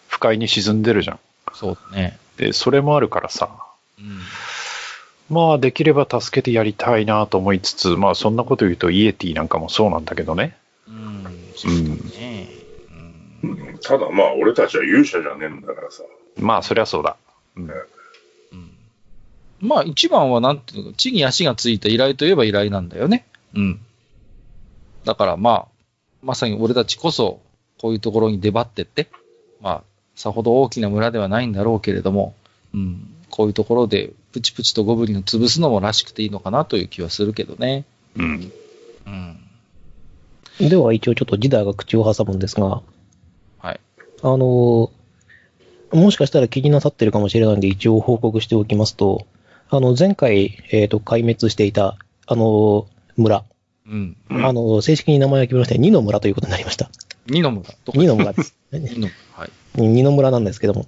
不快に沈んでるじゃん。そうだね。で、それもあるからさ、うん。まあできれば助けてやりたいなと思いつつ、まあそんなこと言うとイエティなんかもそうなんだけどね。うん。そうだね。うん。うんただまあ、俺たちは勇者じゃねえんだからさ。まあそりゃそうだ。うんうんまあ一番はなんていうのか、地に足がついた依頼といえば依頼なんだよね。うん。だからまあ、まさに俺たちこそ、こういうところに出張ってって、まあ、さほど大きな村ではないんだろうけれども、うん。こういうところでプチプチとゴブリンを潰すのもらしくていいのかなという気はするけどね。うん。うん。では一応ちょっとジダーが口を挟むんですが、はい。あの、もしかしたら気になさってるかもしれないんで一応報告しておきますと、あの、前回、えっ、と、壊滅していた、あの、村、うん。うんあの、正式に名前が決めまして、二の村ということになりました。二の村。二の村です。二の村。はい。二の村なんですけども。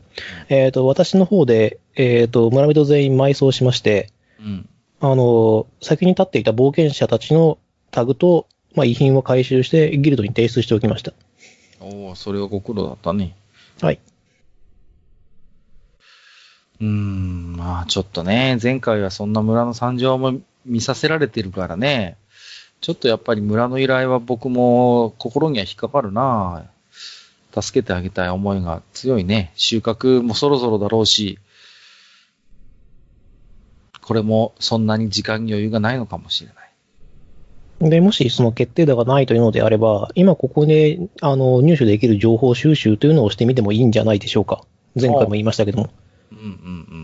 えっ、と、私の方で、えっ、と、村人全員埋葬しまして、うん。あの、先に立っていた冒険者たちのタグと、まあ、遺品を回収して、ギルドに提出しておきました。おおそれはご苦労だったね。はい。うーん、まあちょっとね、前回はそんな村の惨状も見させられてるからね、ちょっとやっぱり村の依頼は僕も心には引っかかるな助けてあげたい思いが強いね。収穫もそろそろだろうし、これもそんなに時間に余裕がないのかもしれない。で、もしその決定打がないというのであれば、今ここで、あの、入手できる情報収集というのをしてみてもいいんじゃないでしょうか。前回も言いましたけども。うんうんう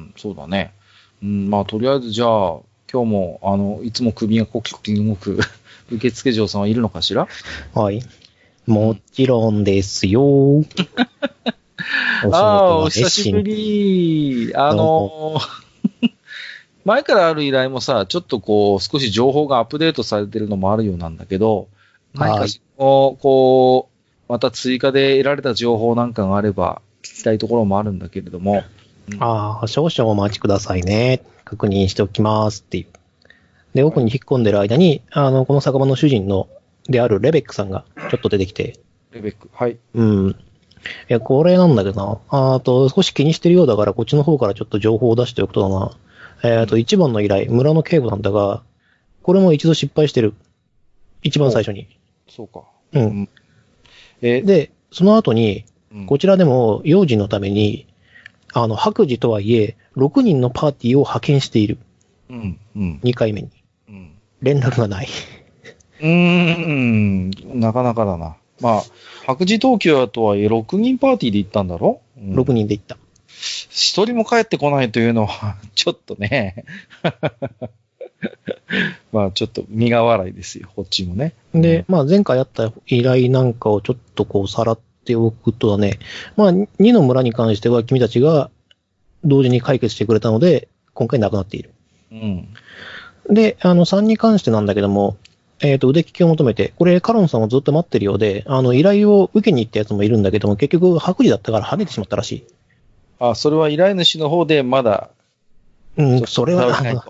ん、そうだね。うん、まあとりあえずじゃあ、今日も、あの、いつも首がコキコキ動く 受付嬢さんはいるのかしら？はい。もちろんですよ。お ああ、おは久しぶり。あの、前からある依頼もさ、ちょっとこう、少し情報がアップデートされてるのもあるようなんだけど、何かはいしこう、こう、また追加で得られた情報なんかがあれば、聞きたいところもあるんだけれども、ああ、少々お待ちくださいね。確認しておきますっていう。で、奥に引っ込んでる間に、あの、この酒場の主人の、であるレベックさんがちょっと出てきて、レベック。はい。うん。いや、これなんだけどな。ああと、少し気にしてるようだから、こっちの方からちょっと情報を出しておくとだな。えっ、と、一番の依頼、村の警護なんだが、これも一度失敗してる。一番最初に。そうか。うん。え、で、その後に、うんこちらでも、用心のために、あの、白磁とはいえ、6人のパーティーを派遣している。うん、うん、2回目に。うん。連絡がない。うーん、なかなかだな。まあ、白磁東京とはいえ6人パーティーで行ったんだろ、うん、6人で行った。一人も帰ってこないというのは、ちょっとね。まあ、ちょっと苦笑いですよ、こっちもね。で、まあ前回あった依頼なんかをちょっとこうさらっておくとね、まあ2の村に関しては君たちが同時に解決してくれたので、今回なくなっている。うん。で、あの3に関してなんだけども、えっ、と、腕利きを求めて、これカロンさんをずっと待ってるようで、あの依頼を受けに行ったやつもいるんだけども、結局白磁だったから跳ねてしまったらしい。あ、それは依頼主の方でまだ、うん、それは、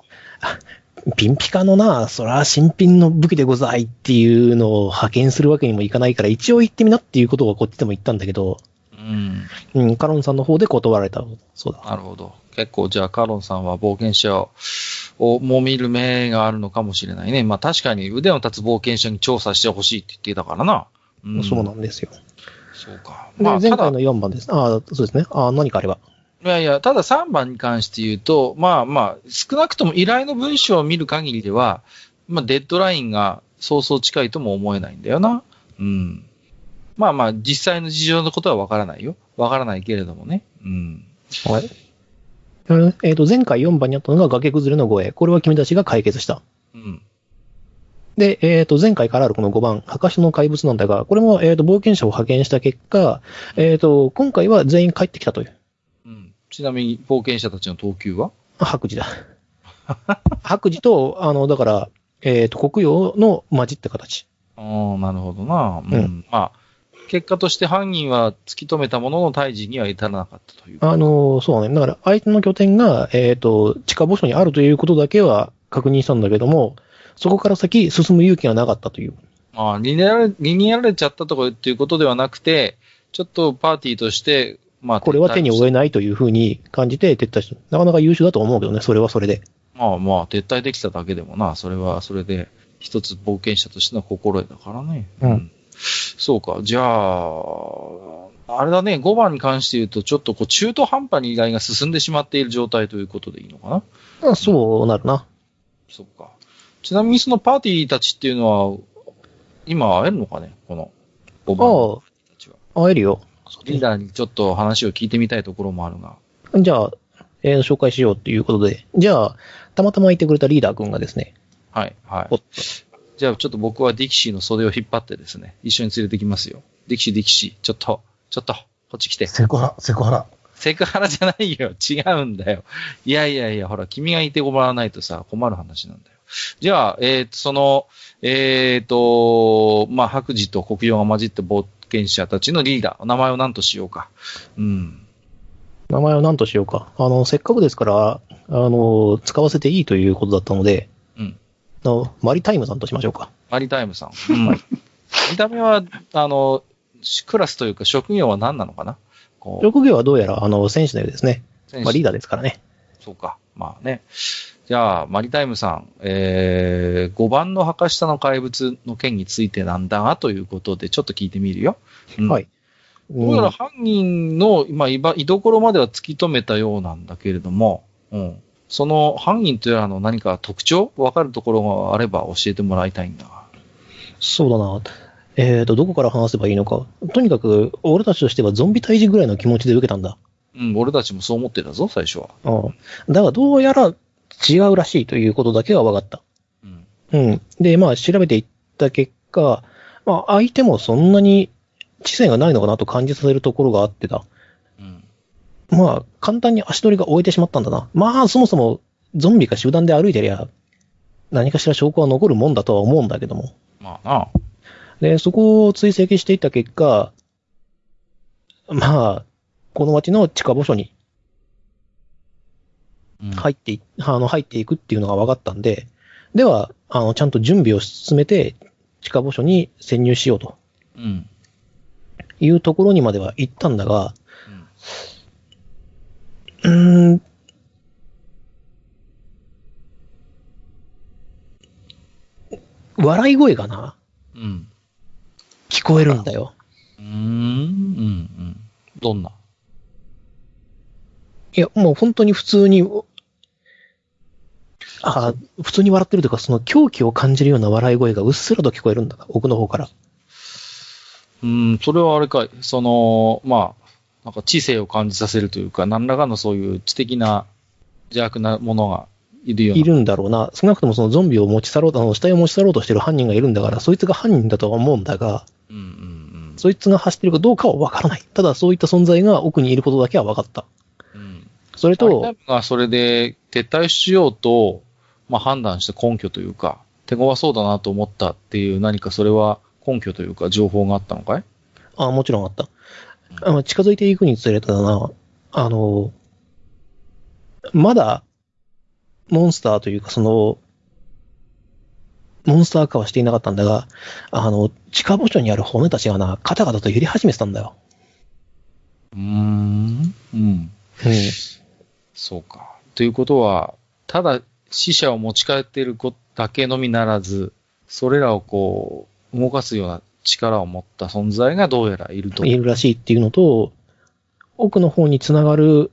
ピンピカのな、そら新品の武器でございっていうのを派遣するわけにもいかないから、一応行ってみなっていうことをこっちでも言ったんだけど、うん。うん、カロンさんの方で断られた。そうだ。なるほど。結構、じゃあ、カロンさんは冒険者をも見る目があるのかもしれないね。まあ確かに腕の立つ冒険者に調査してほしいって言ってたからな。うん、そうなんですよ。そうか。で、まあ、前回の、4番です。ああ、そうですね。ああ、何かあれば。いやいや、ただ3番に関して言うと、まあまあ、少なくとも依頼の文章を見る限りでは、まあ、デッドラインがそうそう近いとも思えないんだよな。うん。まあまあ、実際の事情のことはわからないよ。わからないけれどもね。うん。はい。うんえっ、と、前回4番にあったのが崖崩れの護衛。これは君たちが解決した。うん。で、えっ、と、前回からあるこの5番、墓所の怪物なんだが、これも、えっ、と、冒険者を派遣した結果、えっ、と、今回は全員帰ってきたという。うん。ちなみに、冒険者たちの等級は？白磁だ。白磁と、あの、だから、えっ、と、黒曜の混じった形。ああ、なるほどな。うん。うんまあ、結果として犯人は突き止めたものの退治には至らなかったという。あの、そうね。だから、相手の拠点が、えっ、と、地下墓所にあるということだけは確認したんだけども、そこから先進む勇気がなかったという。ああ、逃げられ、逃げられちゃったとかっていうことではなくて、ちょっとパーティーとして、まあ、これは手に負ええないというふうに感じて撤退した。なかなか優秀だと思うけどね、それはそれで。まあまあ、撤退できただけでもな、それはそれで、一つ冒険者としての心得だからね。うんそうか、じゃあ、あれだね、5番に関して言うと、ちょっとこう中途半端に依頼が進んでしまっている状態ということでいいのかな？あそうなるな。そうか。ちなみにそのパーティーたちっていうのは、今会えるのかね？この5番のたちは。会えるよ。リーダーにちょっと話を聞いてみたいところもあるが。じゃあ、えー紹介しようっていうことで。じゃあ、たまたまいてくれたリーダー君がですね、はい、はい。じゃあちょっと僕はディキシーの袖を引っ張ってですね、一緒に連れてきますよ。ディキシー、ディキシー、ちょっと、ちょっと、こっち来て。セクハラ、セクハラ。セクハラじゃないよ。違うんだよ。いやいやいや、ほら、君がいてもらわないとさ、困る話なんだよ。じゃあ、えっ、と、その、えっ、と、まあ、白磁と黒曜が混じった冒険者たちのリーダー、名前を何としようか。うん。名前を何としようか。あの、せっかくですから、あの、使わせていいということだったので、のマリタイムさんとしましょうか。マリタイムさん。うん。見た目は、あの、クラスというか職業は何なのかな？職業はどうやら、あの、選手のようですね。まあ、リーダーですからね。そうか。まあね。じゃあ、マリタイムさん、えー、5番の墓下の怪物の件についてなんだ？がということで、ちょっと聞いてみるよ。うんはい。どうやら犯人の、まあ、居場居所までは突き止めたようなんだけれども、うん。その犯人というのは何か特徴わかるところがあれば教えてもらいたいんだが。そうだな。えーと、どこから話せばいいのか。とにかく、俺たちとしてはゾンビ退治ぐらいの気持ちで受けたんだ。うん、俺たちもそう思ってたぞ、最初は。うん。だが、どうやら違うらしいということだけは分かった。うん。うん。で、まあ、調べていった結果、まあ、相手もそんなに知性がないのかなと感じさせるところがあってた。うん。まあ、簡単に足取りが終えてしまったんだな。まあ、そもそも、ゾンビが集団で歩いてりゃ、何かしら証拠は残るもんだとは思うんだけども。まあな。で、そこを追跡していった結果、まあ、この町の地下墓所にうん、入ってい、あの、入っていくっていうのが分かったんで、では、あの、ちゃんと準備を進めて、地下墓所に潜入しようとうん。いうところにまでは行ったんだが、うん。うーん、笑い声がな、うん。聞こえるんだよ。うーん。うん。うん。どんな？いや、もう本当に普通に、あ普通に笑ってるというか、その狂気を感じるような笑い声がうっすらと聞こえるんだ。奥の方から。うん、それはあれかい。その、まあ、なんか知性を感じさせるというか、何らかのそういう知的な邪悪なものがいるような。いるんだろうな。少なくともそのゾンビを持ち去ろうと、あの死体を持ち去ろうとしてる犯人がいるんだから、そいつが犯人だとは思うんだが、うんうんそいつが走ってるかどうかはわからない。ただそういった存在が奥にいることだけは分かった。うん。うん。それとマリタイ、ムがそれで撤退しようと、まあ判断した根拠というか、手強そうだなと思ったっていう何かそれは根拠というか情報があったのかい？あもちろんあった。あの近づいていくにつれてだな、あの、まだ、モンスターというかその、モンスター化はしていなかったんだが、あの、地下墓所にある骨たちがな、カタカタと揺れ始めてたんだよ。うーん。うん。うん。そうか。ということは、ただ死者を持ち帰っていることだけのみならず、それらをこう、動かすような力を持った存在がどうやらいると。いるらしいっていうのと、奥の方につながる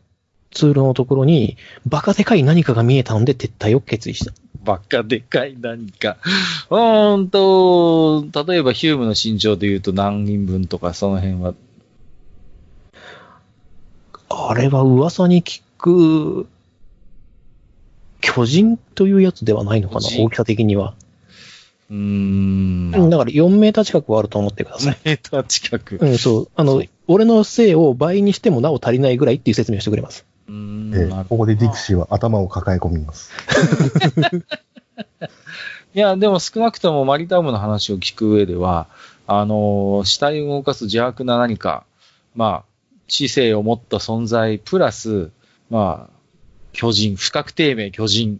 通路のところに、バカでかい何かが見えたので撤退を決意した。ばっかでかい何か。うーんと、例えばヒュームの身長で言うと何人分とかその辺は。あれは噂に聞く、巨人というやつではないのかな大きさ的には。うーん。うんだから4メーター近くはあると思ってください。メーター近く。うん、そう。あの俺の性を倍にしてもなお足りないぐらいっていう説明をしてくれます。うーんええなるほどここでディクシーは頭を抱え込みます。いや、でも少なくともマリタウムの話を聞く上では、あのー死体を動かす邪悪な何か、まあ、知性を持った存在、プラス、まあ、巨人、不確定名巨人。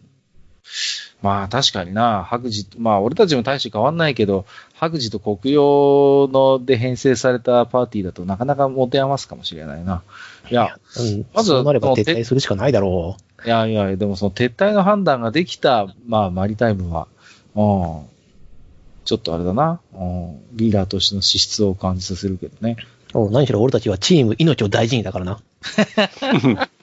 まあ確かにな、白磁、まあ俺たちも大して変わんないけど、白磁と黒曜ので編成されたパーティーだとなかなか持て余すかもしれないな。いや、うん。まずそうなれば撤退するしかないだろいやいや、でもその撤退の判断ができた、まあ、マリタイムは、うん。ちょっとあれだな。うん。リーダーとしての資質を感じさせるけどね。う。お何しろ俺たちはチーム命を大事にだからな。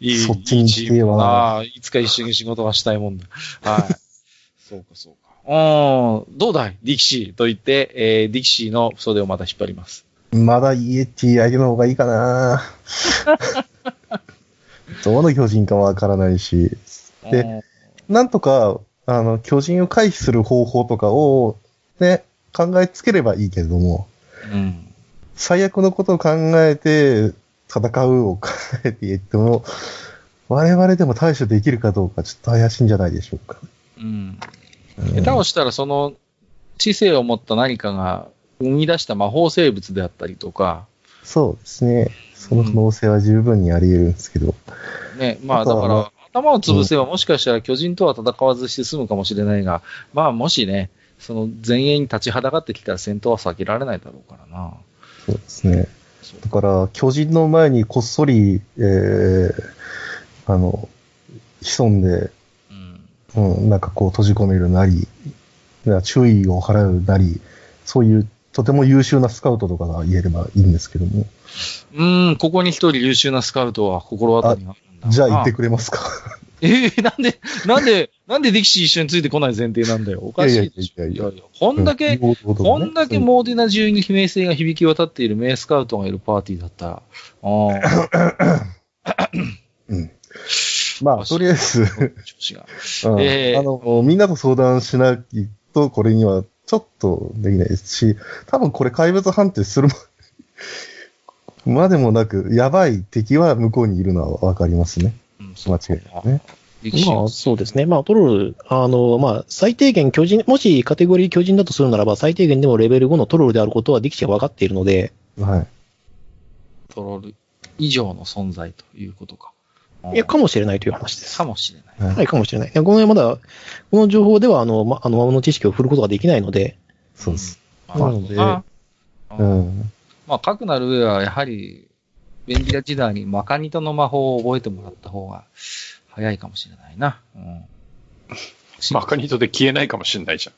いいそっちにしてえわああ、いつか一緒に仕事がしたいもんだ。はい。そうか、そうか。うん。どうだい？ディキシーと言って、えー、ディキシーの袖をまた引っ張ります。まだイエティ相手の方がいいかな どの巨人かわからないし、でなんとか、あの、巨人を回避する方法とかを、ね、考えつければいいけれども、うん。最悪のことを考えて、戦うを考えて言っても、我々でも対処できるかどうかちょっと怪しいんじゃないでしょうか。うん。うん下手をしたらその知性を持った何かが生み出した魔法生物であったりとか、そうですね。その可能性は十分にあり得るんですけど。ね、まあだから、頭を潰せばもしかしたら巨人とは戦わずして済むかもしれないが、まあもしね、その前衛に立ちはだかってきたら戦闘は避けられないだろうからな。そうですね。だから、巨人の前にこっそり、えー、あの、潜んで、うん。うん、なんかこう閉じ込めるなり、な注意を払うなり、そういうとても優秀なスカウトとかが言えればいいんですけども。うん、ここに一人優秀なスカウトは心当たりがあるんだ。じゃあ言ってくれますかええなんで、なんで、なんでディキシー一緒についてこない前提なんだよ。おかしいでしょ。いやいやいやこんだけ、うんこんだけモーディナ中に悲鳴声が響き渡っている名スカウトがいるパーティーだったら、ああ、うん。まあ、とりあえず、調子が。うんえーあの、みんなと相談しないと、これにはちょっとできないですし、多分これ怪物判定するままでもなく、やばい敵は向こうにいるのはわかりますね。うん、間違いないね。まあ、そうですね。まあ、トロール、あの、まあ、最低限巨人、もしカテゴリー巨人だとするならば、最低限でもレベル5のトロールであることはディキシは分かっているので、はい。トロール以上の存在ということか。いや、かもしれないという話です。かもしれない。はいはい、かもしれない。いやこのまだ、この情報では、あの、ま、あの、ままの知識を振ることができないので、そうです。まあなのでまあううんん。まあ、かくなる上は、やはり、便利な時代にマカニトの魔法を覚えてもらった方が早いかもしれないな。うん。マカニトで消えないかもしれないじゃん。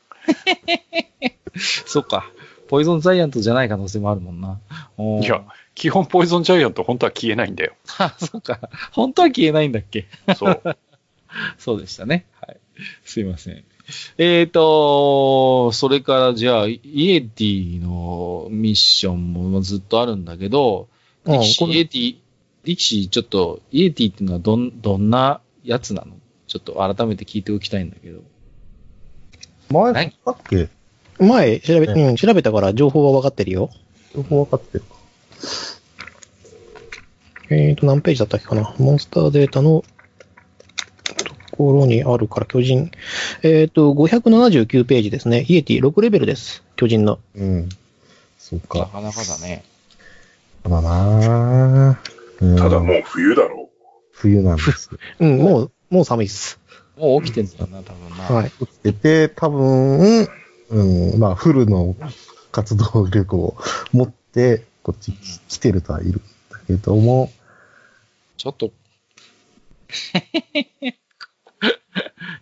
そっか。ポイズンザイアントじゃない可能性もあるもんな。うんいや、基本ポイズンジャイアント本当は消えないんだよ。あ、そっか。本当は消えないんだっけ？そう。そうでしたね。はい。すいません。えーと、それからじゃあ、イエティのミッションもずっとあるんだけど、ああイエティ、力士、ちょっと、イエティっていうのはどん、どんなやつなの？ちょっと改めて聞いておきたいんだけど。前、何？だっけ？前、調べ、ねうん、調べたから情報は分かってるよ。情報分かってるか。えーと、何ページだったっけかな？モンスターデータのところにあるから、巨人。えーと、579ページですね。イエティ6レベルです。巨人の。うん。そうなか。かなかだね。だなぁ。うんただもう冬だろ冬なんです。うん、もう、もう寒いっす。もう起きてんだよな、多分な。はい。起きてて、多分、うん、まあ、フルの活動力を持って、こっち来てるとはいるんだけども、ちょっと。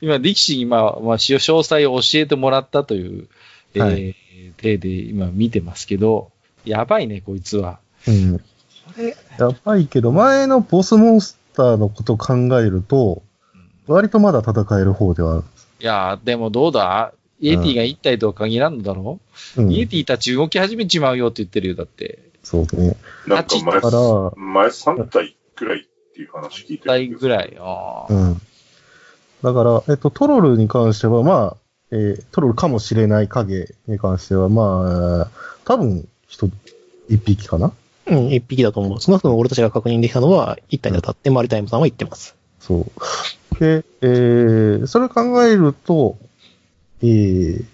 今、力士に、まあ、まあ、詳細を教えてもらったという、えーはい体で今見てますけど、やばいね、こいつは。うん。やばいけど、前のボスモンスターのことを考えると、割とまだ戦える方ではある。いやー、でもどうだ？イエティが一体とは限らんのだろ？う、うんイエティたち動き始めちまうよって言ってるよ、だって。そうね。う。なんか前だ、から、前3体くらいっていう話聞いてるけど。ぐらい。あーうん。だから、えっと、トロルに関しては、まあ、えートロルかもしれない影に関しては、まあ、多分、人、一匹かな？うん、一匹だと思う。少なくとも俺たちが確認できたのは一体だったって、マリタイムさんは言ってます。そう。で、えー、それを考えると、えー、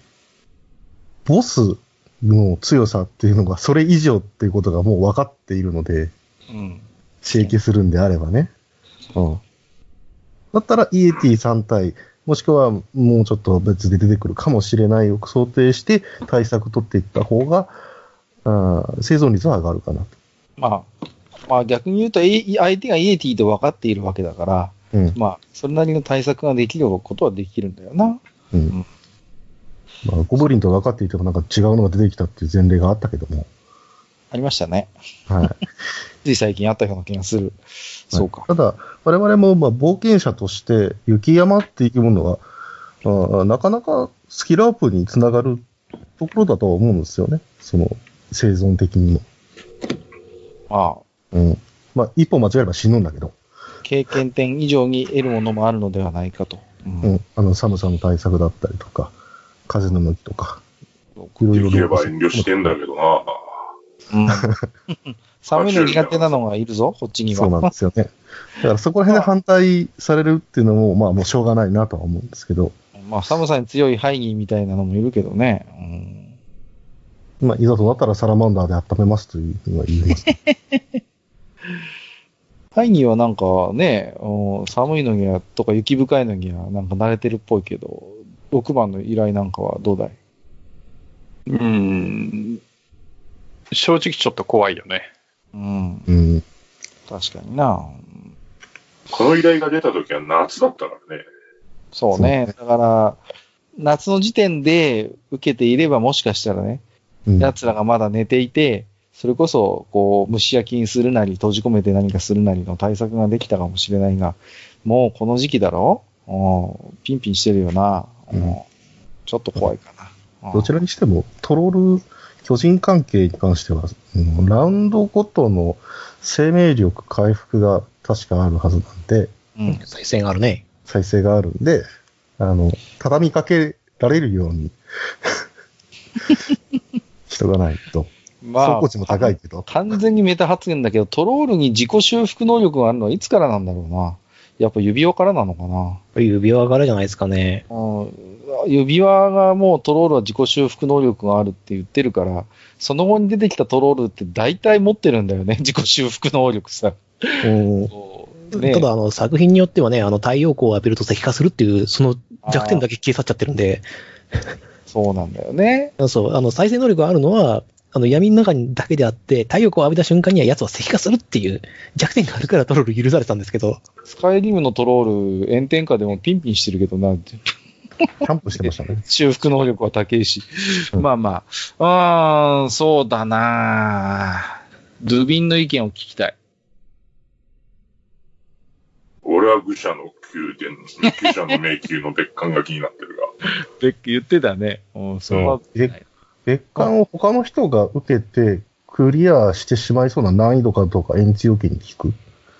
ボスの強さっていうのがそれ以上っていうことがもう分かっているので、うん。刺激するんであればね。うん。だったら、イエティ3体、もしくはもうちょっと別で出てくるかもしれないを想定して対策取っていった方が、あー生存率は上がるかなと。まあ、まあ逆に言うと、え相手がイエティと分かっているわけだから、うん。まあ、それなりの対策ができることはできるんだよな。うん。まあ、ゴブリンと分かっていてもなんか違うのが出てきたっていう前例があったけども。ありましたね。はい。つい最近あったような気がする。そうか。ただ、我々もまあ冒険者として雪山っていうものは、あーなかなかスキルアップにつながるところだとは思うんですよね。その生存的にも。まあ、うん。まあ、一歩間違えれば死ぬんだけど、経験点以上に得るものもあるのではないかと。うんうん。あの、寒さの対策だったりとか、風の向きとか、いろいろできれば遠慮してんだけどな。うん 寒いの苦手なのがいるぞ、こっちには。そうなんですよね。だからそこら辺で反対されるっていうのも、まあもうしょうがないなとは思うんですけど、まあ、寒さに強いハイギーみたいなのもいるけどね。うんまあ、いざとなったらサラマンダーで温めますというふうには言います。ハイギーはなんかね、うん寒いのには、とか雪深いのにはなんか慣れてるっぽいけど、6番の依頼なんかはどうだい？うーん。正直ちょっと怖いよね。うん、うん。確かにな。この依頼が出た時は夏だったからね。そうね。だから、夏の時点で受けていればもしかしたらね、うん。奴らがまだ寝ていて、それこそ、こう、蒸し焼きにするなり、閉じ込めて何かするなりの対策ができたかもしれないが、もうこの時期だろ？うんピンピンしてるよな。うんうんちょっと怖いかな。うんどちらにしても、トロール、巨人関係に関しては、うんラウンドごとの生命力回復が確かあるはずなんで、うん。再生があるね。再生があるんで、あの、畳みかけられるように、人がないと。ま走行値も高いけど。完全にメタ発言だけど、トロールに自己修復能力があるのはいつからなんだろうな。やっぱ指輪からなのかな。指輪からじゃないですかね。うん指輪がもうトロールは自己修復能力があるって言ってるから、その後に出てきたトロールって大体持ってるんだよね、自己修復能力さ。ねただ、あの、作品によってはね、あの、太陽光を浴びると石化するっていう、その弱点だけ消え去っちゃってるんで、そうなんだよね。そう、あの、再生能力があるのは、あの、闇の中にだけであって、太陽光を浴びた瞬間には奴は石化するっていう弱点があるからトロール許されたんですけど、スカイリムのトロール、炎天下でもピンピンしてるけどな、キャンプしてましたね。修復能力は高いし。うんまあまあ、うーん、そうだなドゥビンの意見を聞きたい。俺は愚者の宮殿、愚者の迷宮の別館が気になってるが。ベック言ってたね。うん、それは、え別館を他の人が受けてクリアしてしまいそうな難易度かどうか延長受けに聞く。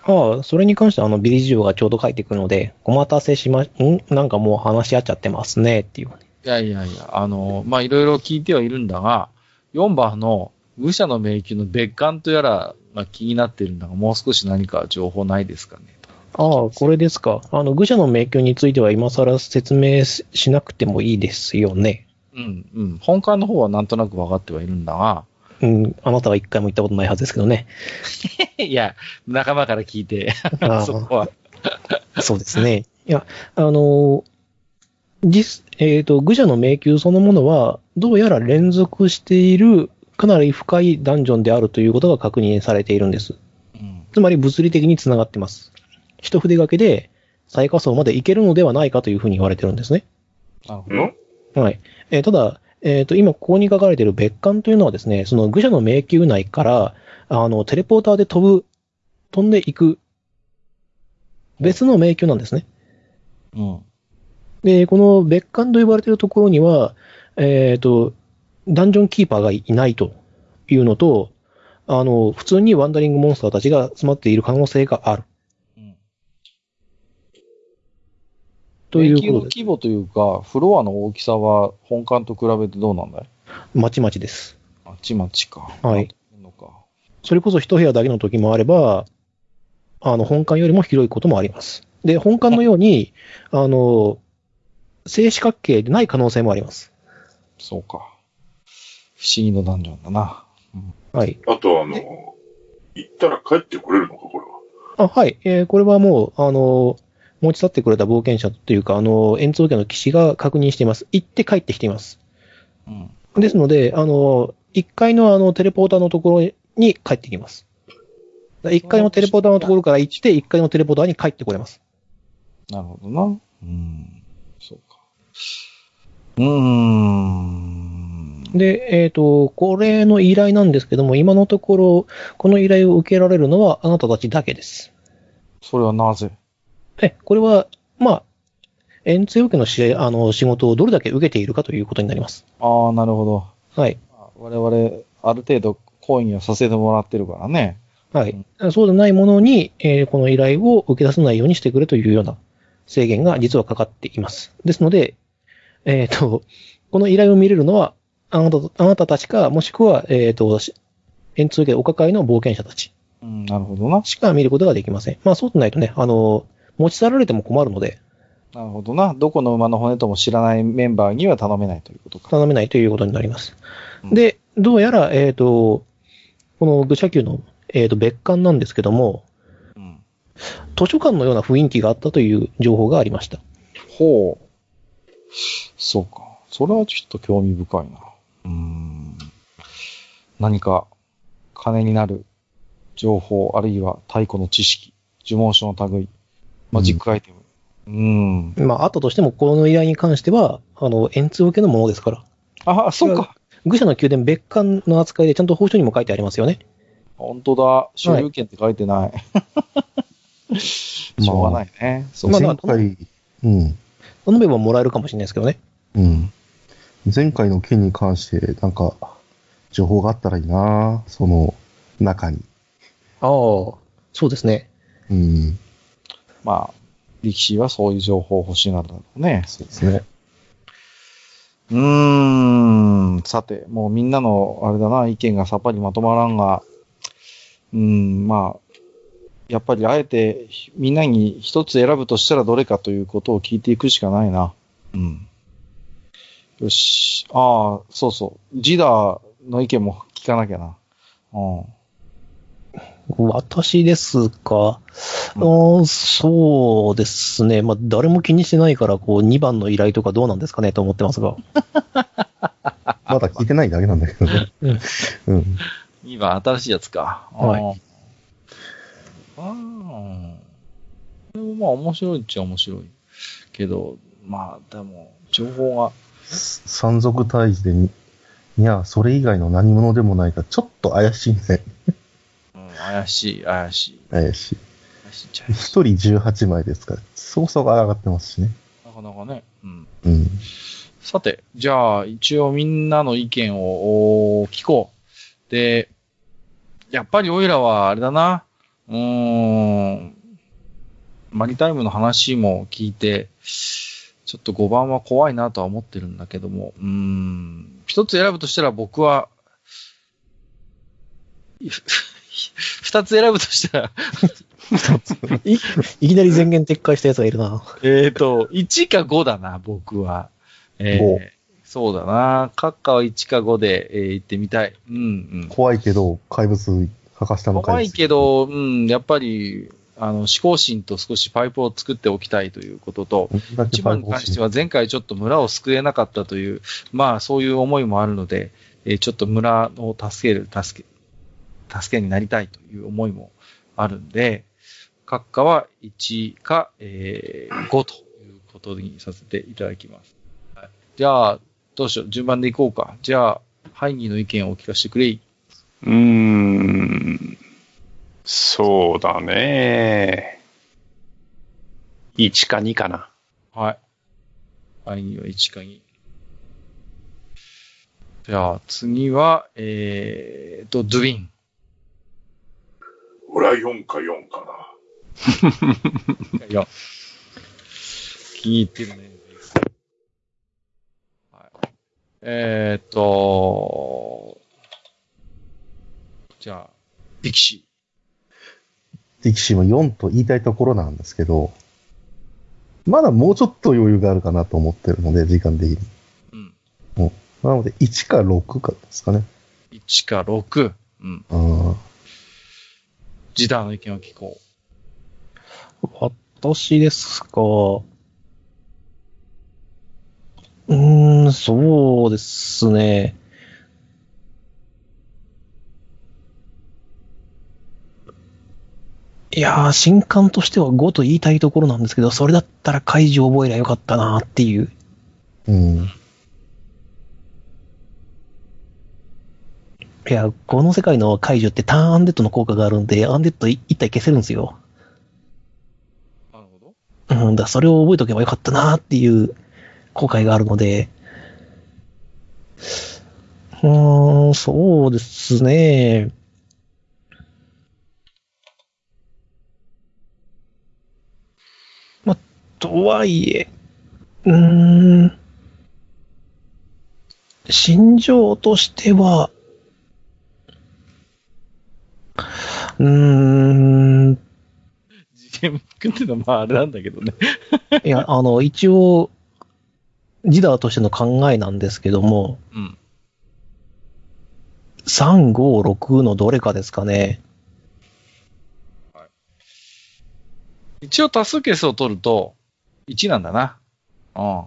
ああ、それに関してはあのビリジオがちょうど書いてくるので、お待たせしま、ん？なんかもう話し合っちゃってますね、っていう。いやいやいや、あの、まあ、いろいろ聞いてはいるんだが、4番の愚者の迷宮の別館とやらが気になってるんだが、もう少し何か情報ないですかね？ああ、これですか。あの、愚者の迷宮については今更説明ししなくてもいいですよね。うん、うん。本館の方はなんとなく分かってはいるんだが、うん、あなたは一回も行ったことないはずですけどね。いや、仲間から聞いて、あ そこは。あそうですね。いや、あの、実、えっ、と、愚者の迷宮そのものは、どうやら連続している、かなり深いダンジョンであるということが確認されているんです。うん。つまり物理的に繋がってます。一筆掛けで最下層まで行けるのではないかというふうに言われてるんですね。なるほんど。はい。えーただ、えっ、と、今ここに書かれている別館というのはですね、その愚者の迷宮内から、あの、テレポーターで飛ぶ、飛んでいく、別の迷宮なんですね。うん。で、この別館と呼ばれているところには、えっ、と、ダンジョンキーパーがいないというのと、あの、普通にワンダリングモンスターたちが詰まっている可能性がある。うん。ということです。規模というか、フロアの大きさは本館と比べてどうなんだい？まちまちです。あちまちか。はい。それこそ一部屋だけの時もあれば、あの、本館よりも広いこともあります。で、本館のように、あの、正四角形でない可能性もあります。そうか。不思議のダンジョンだな。はい。あとあの、行ったら帰ってこれるのか、これは？あ、はい。えーこれはもう、あの、持ち去ってくれた冒険者というか、あの、円通家の騎士が確認しています。行って帰ってきています。うん。ですので、あの、1階のあの、テレポーターのところに帰ってきます。1階のテレポーターのところから行って、1階のテレポーターに帰ってこれます。なるほどな。うん。そうか。うーん。で、えっ、と、これの依頼なんですけども、今のところ、この依頼を受けられるのはあなたたちだけです。それはなぜ？え、これは、まあ、円通家の試合、あの、仕事をどれだけ受けているかということになります。ああ、なるほど。はい。我々、ある程度、コインをさせてもらってるからね。はい。そうでないものに、えーこの依頼を受け出さないようにしてくれというような制限が実はかかっています。ですので、えっ、と、この依頼を見れるのは、あなた、あなたたちか、もしくは、えっ、と、し円通家お抱えの冒険者たちうん、なるほどな。しか見ることができません。まあそうでないとね、あの、持ち去られても困るので、なるほどな。どこの馬の骨とも知らないメンバーには頼めないということか。頼めないということになります。うんで、どうやら、えっ、と、この愚者級の、えっ、と、別館なんですけども、うん。図書館のような雰囲気があったという情報がありました。ほう。そうか。それはちょっと興味深いな。うーん。何か、金になる情報、あるいは太古の知識、呪文書の類、マジックアイテム。うーん。まあ、あったとしても、この依頼に関しては、あの、円通受けのものですから。あ、そうか。愚者の宮殿別館の扱いでちゃんと報酬にも書いてありますよね。本当だ。所有権って書いてない。しょうがないね。そうまあ前回、うん、頼めばもらえるかもしれないですけどね。うん。前回の件に関して、なんか、情報があったらいいなその中に。ああ、そうですね。うん。まあ、力士はそういう情報欲しいなんだろうね。そうですね。うーん、さて、もうみんなの、あれだな、意見がさっぱりまとまらんが、うーん、まあ、やっぱりあえてみんなに一つ選ぶとしたらどれかということを聞いていくしかないな。うん。よし。ああ、そうそう。ジダーの意見も聞かなきゃな。うん。私ですか？うんうん、そうですね。まあ、誰も気にしてないから、こう、2番の依頼とかどうなんですかね？と思ってますが。まだ聞いてないだけなんだけどね。うんうん。今、新しいやつか。はいあー。あーでもまあ面白いっちゃ面白い。けど、まあでも、情報が、山賊退治でに、いや、それ以外の何者でもないから、ちょっと怪しいね。うん、怪しい、怪しい。怪しい。怪しいっちゃ一人18枚ですから、そうそうが上がってますしね。なかなかね。うん。うん。さて、じゃあ、一応みんなの意見をお聞こう。で、やっぱりオイラはあれだな。うーん。マリタイムの話も聞いて、ちょっと5番は怖いなとは思ってるんだけども、うーん。一つ選ぶとしたら僕は、い 二つ選ぶとしたら、いいきなり前言撤回したやつがいるな。えっと、1か5だな、僕は。え五ー、そうだな。閣下は1か5で、えー行ってみたい。うんうん。怖いけど、怪物、墓下の怪物。怖いけど、うん、やっぱり、あの、思考心と少しパイプを作っておきたいということと、一番に関しては前回ちょっと村を救えなかったという、まあそういう思いもあるので、えーちょっと村を助ける、助け、助けになりたいという思いもあるんで、閣下は1か、えー5ということにさせていただきます。はい、じゃあ、どうしよう、順番でいこうか。じゃあ、ハイニーの意見をお聞かせてくれい。うーん。そうだね。1か2かな。はい。ハイニーは1か2。じゃあ、次は、えーと、ドゥイン。俺は4か4かな。いや、聞いてるね。はい、えーっと、じゃあ、力士。力士も4と言いたいところなんですけど、まだもうちょっと余裕があるかなと思ってるので、時間的に。うん。なので、1か6かですかね。1か6。うん。うん。ジダーの意見を聞こ私ですか？うーん、そうですね。いやー、新刊としては5と言いたいところなんですけど、それだったら解除覚えりゃよかったなっていう。うん。いや、この世界の解除ってターンアンデッドの効果があるんで、アンデッド一体消せるんですよ。う。なるほど。うんだ、それを覚えとけばよかったなっていう後悔があるので、うーん、そうですね。ま、とはいえ、うーん、心情としては、うーん、GM 君っていうのはまああれなんだけどね。いや、あの、一応、ジダーとしての考えなんですけども、うん。3、5、6のどれかですかね。一応多数決を取ると、1なんだな。うん。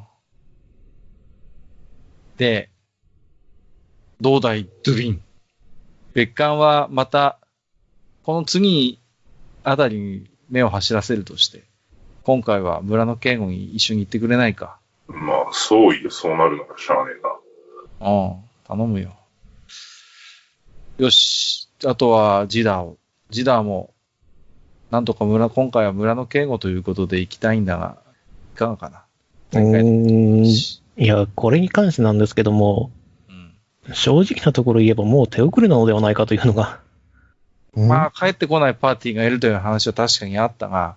で、同大ドゥイン。別館はまた、この次あたりに目を走らせるとして、今回は村の警護に一緒に行ってくれないか。まあ、そういえ、そうなるならしゃあねえな。うん。頼むよ。よし。あとはジダーを。ジダーも、なんとか村、今回は村の警護ということで行きたいんだが、いかがかな？うーん。いや、これに関してなんですけども、うん。正直なところ言えばもう手遅れなのではないかというのが、まあ、帰ってこないパーティーがいるという話は確かにあったが、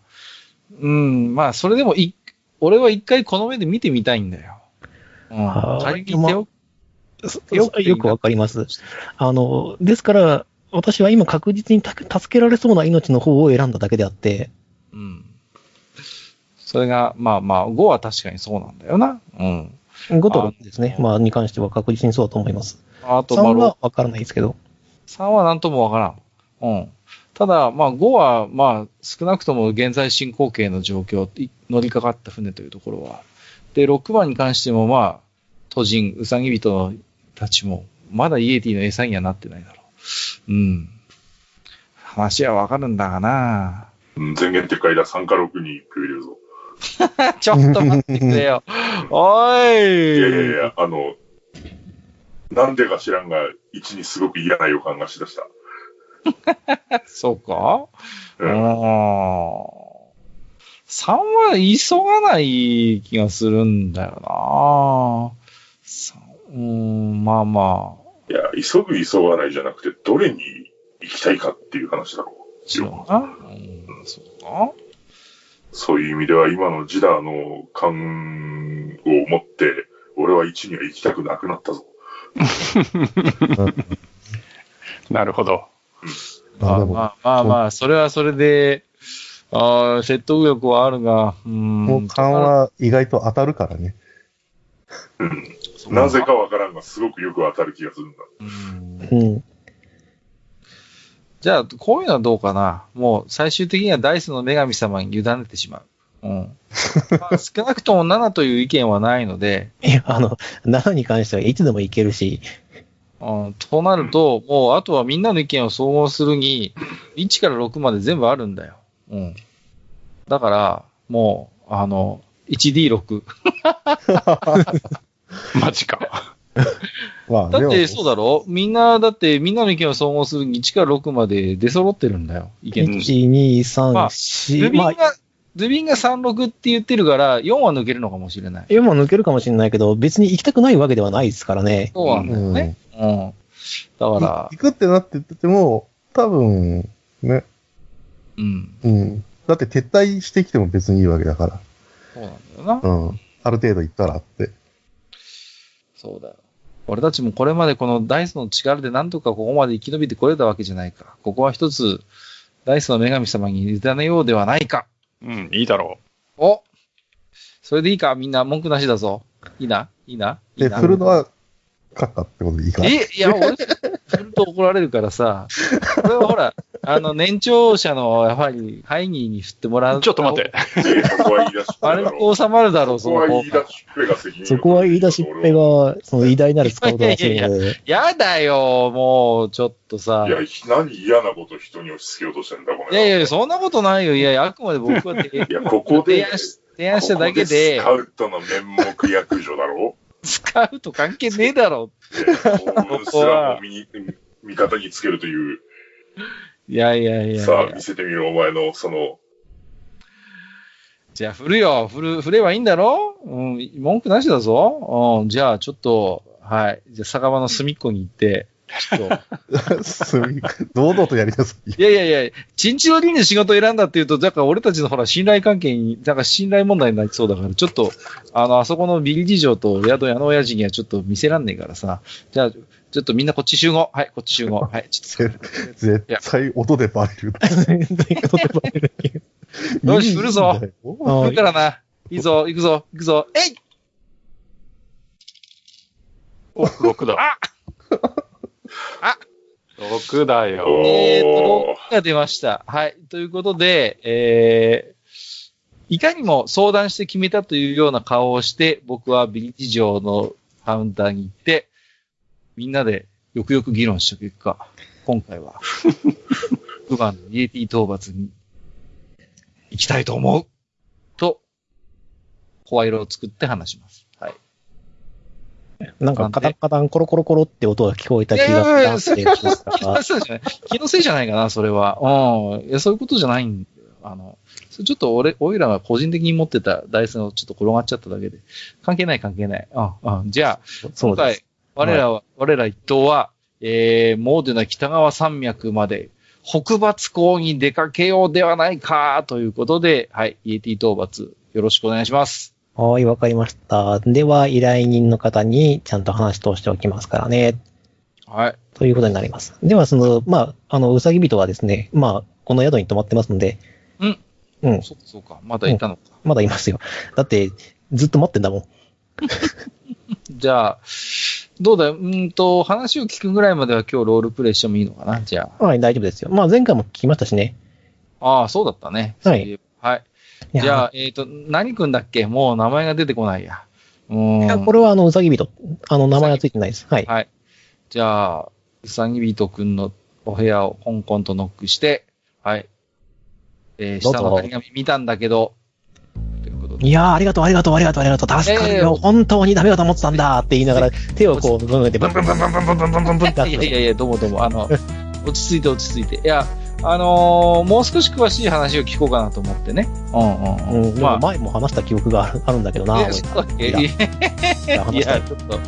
うん、まあ、それでもい、俺は一回この目で見てみたいんだよ。うん。はい仮に手を、手よよくわかります。あの、ですから、私は今確実にた助けられそうな命の方を選んだだけであって、うん。それが、まあまあ、5は確かにそうなんだよな。うん。5と6ですね。まあ、に関しては確実にそうだと思います。あと、3まあ、はわからないですけど。3はなんともわからん。うん。ただ、まあ5は、まあ少なくとも現在進行形の状況、い乗りかかった船というところは。で、6番に関してもまあ、都人、うさぎ人たちも、まだイエティの餌にはなってないだろう。うん。話はわかるんだがなうん前言撤回だ、3か6に1票入れるぞ。ちょっと待ってくれよ。おいいやいやいや、あの、なんでか知らんが、1にすごく嫌な予感がしだした。そうか？う。うんん。3は急がない気がするんだよな三うん、まあまいや、急ぐ急がないじゃなくて、どれに行きたいかっていう話だろう。そうな。うん、そうか。そういう意味では今のジダーの感を持って、俺は1には行きたくなくなったぞ。なるほど。まあでもまあまあまあ、それはそれで、ああ、説得力はあるが、うん。もう勘は意外と当たるからね。うん。なぜかわからんが、すごくよく当たる気がするんだ。うんうん。じゃあ、こういうのはどうかな。もう、最終的にはダイスの女神様に委ねてしまう。うん。まあ、少なくとも7という意見はないので、いや、あの、7に関してはいつでもいけるし、うん、となると、もう、あとはみんなの意見を総合するに、1から6まで全部あるんだよ。うん。だから、もう、あの、1D6。マジか。だって、そうだろ？みんな、だって、みんなの意見を総合するに1から6まで出揃ってるんだよ。意見として。1、2、3、まあ4、ルビンがまあ、、ルビンが3、6って言ってるから、4は抜けるのかもしれない。4も抜けるかもしれないけど、別に行きたくないわけではないですからね。そうなんだよね。うん。だからい、行くってなってても、多分、ね、うん。うん。だって撤退してきても別にいいわけだかそうなんだよな。ら。うん。ある程度行ったらって。そうだよ。俺たちもこれまでこのダイスの力でなんとかここまで生き延びてこれたわけじゃないか。ここは一つ、ダイスの女神様に委ねようではないか。うん、いいだろおそれでいいか？みんな文句なしだぞ。いいな？いいな？いいで、な振るのは、勝ったってことでいいかな。えいや、俺、振ると怒られるからさ。これはほら、あの、年長者の、やはり、ハイニーに振ってもらう。う。ちょっと待って。えーそこは言い出しっぺあれだろで収まるだろう、う。そこはその方言い出しっぺが責任そこは言い出しっぺが、その偉大なるスカウトをするので、やだよ、もう、ちょっとさ。いや、何嫌なこと人に押し付けようとしてんだ、こいれ。やいや、そんなことないよ。いやいや、あくまで僕は提いや、ここで、提案しただけでここ、スカウトの面目役所だろ使うと関係ねえだろ。で幸運すらも味味方につけるという、いやいやいやいや。さあ、見せてみろ、お前の、その、じゃあ、振るよ。振る、振ればいいんだろ？うん、文句なしだぞ。うん、じゃあ、ちょっと、はい。じゃあ、酒場の隅っこに行って、ちょっと。すみ堂々とやりなさい。いやいやいや、チンチロリンで仕事を選んだっていうと、だから俺たちのほら、信頼関係に、なんか信頼問題になりそうだから、ちょっと、あの、あそこのビリ事情と宿屋の親父にはちょっと見せらんねえからさ。じゃあ、ちょっとみんなこっち集合。はい、こっち集合。はい、ちょっと。絶対音でバレる。よし振るぞいいんだよ来るからな。いいぞ、行くぞ、行くぞ。えいお、6だ。ああ6だよ。えーと、6が出ました。はい。ということで、えー、いかにも相談して決めたというような顔をして、僕はビリ事情のカウンターに行って、みんなでよくよく議論した結果、今回は、9番のイエティ討伐に行きたいと思うと、声色を作って話します。はい。なんかカタンカタンコロコロコロって音が聞こえた気がしたっていじゃない。気のせいじゃないかな、それは。うん。いや、そういうことじゃないんだよ。あの、ちょっと俺、俺らが個人的に持ってたダイスがちょっと転がっちゃっただけで。関係ない関係ない。うん、うん。じゃあ、今回我らは、我ら一党は、えー、モーデナ北川山脈まで、北伐港に出かけようではないか、ということで、はい、イエティ討伐、よろしくお願いします。はい、わかりました。では、依頼人の方にちゃんと話通しておきますからね。はい。ということになります。では、その、まあ、あの、うさぎ人はですね、まあ、この宿に泊まってますので、うん。うん、そうか、そうか。まだいたのか。まだいますよ。だって、ずっと待ってんだもん。じゃあ、どうだよ、うーんと、話を聞くぐらいまでは今日ロールプレイしてもいいのかなじゃはい、大丈夫ですよ。まあ、前回も聞きましたしね。あ。ああ、そうだったね。はい。はい。いやじゃあ、えっ、と、何くんだっけ？もう名前が出てこないや。うーいやん。これはあの、うさぎ人。あの、名前はついてないです。はい。はい。じゃあ、うさぎびとくんのお部屋をコンコンとノックして、はい。えー、下の張り紙見たんだけど、といやー、ありがとう、ありがとう、ありがとう、ありがとう、助かるええよ。本当にダメだと思ってたんだって言いながら、手をこう、ブンブンって、ブンブンブンブンブンブンブンブンってやっていやいやいや、どうもどうも、あの、落ち着いて落ち着いて。いや、あのーもう少し詳しい話を聞こうかなと思ってね。うんうんううん。ん、まあ、前も話した記憶があるあるんだけどな、いいやや、いやちょっと、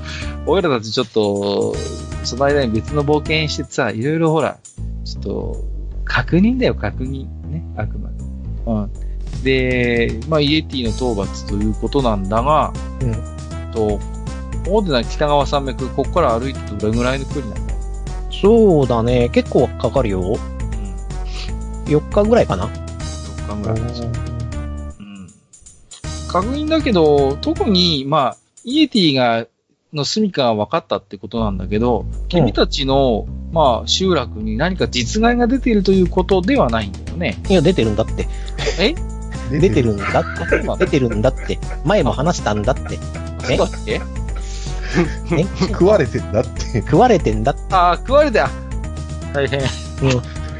俺らたちちょっと、その間に別の冒険してさ、いろいろほら、ちょっと、確認だよ、確認。ね、あくまで。うん。で、まあ、イエティの討伐ということなんだが、うんと、大手な北川山脈、ここから歩いてどれぐらいの距離なんだよ。そうだね。結構かかるよ。うん。4日ぐらいかな。4日ぐらいですよ。うん。確認だけど、特に、まあ、イエティが、の住処が分かったってことなんだけど、君たちの、まあ、集落に何か実害が出ているということではないんだよね。いや、出てるんだって。え？出てるんだって。出てるんだって。前も話したんだって。え？そうだっけえ？食われてんだって。食われてんだって。ああ、食われた。大変。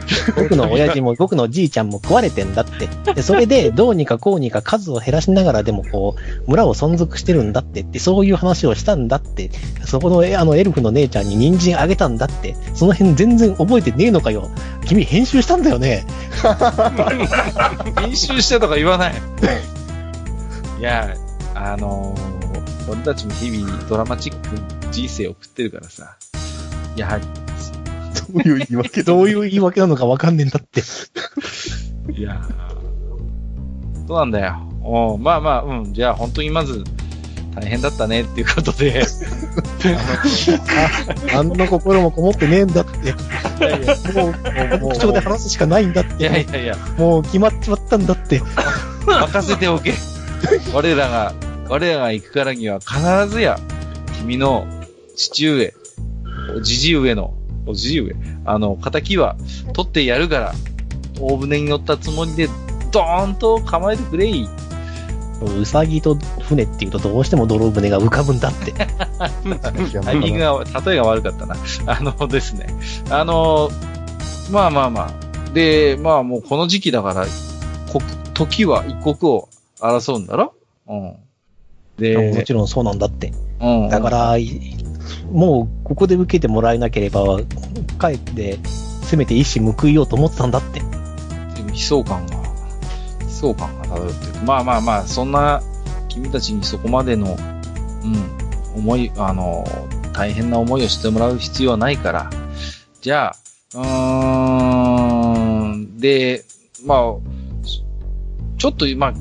僕の親父も僕のじいちゃんも食われてんだって。で、それで どうにかこうにか数を減らしながらでもこう、村を存続してるんだってって、そういう話をしたんだって。そこのえあのエルフの姉ちゃんに人参あげたんだって。その辺全然覚えてねえのかよ。君編集したんだよね。編集してとか言わない。いや、あのー俺たちも日々ドラマチックな人生を送ってるからさ。やはり。どういう言い訳どういう言い訳なのかわかんねえんだって。いやーそうなんだよ。おうまあまあ、うん。じゃあ本当にまず、大変だったねっていうことで。あんな心もこもってねえんだって。もう、この口調で話すしかないんだっいやいて。やいや、もう決まっちまったんだって。任せておけ。我らが、我らが行くからには必ずや、君の父上、おじじ上の、おじじ上、あの、仇は取ってやるから、大船に乗ったつもりで、ドーンと構えてくれい。うさぎと船っていうとどうしても泥船が浮かぶんだって。タイミングが、例えが悪かったな。あのですね。あの、まあまあまあ。で、まあもうこの時期だから、国、時は一国を争うんだろ？うん。もで、ちろんそうなんだって。うん。だから、いもうここで受けてもらえなければ、帰って、せめて一矢報いようと思ってたんだって。でも悲壮感が、悲壮感が漂ってる。まあまあまあ、そんな、君たちにそこまでの、うん、思い、あの、大変な思いをしてもらう必要はないから。じゃあ、うーん、で、まあ、ちょっと、まあ、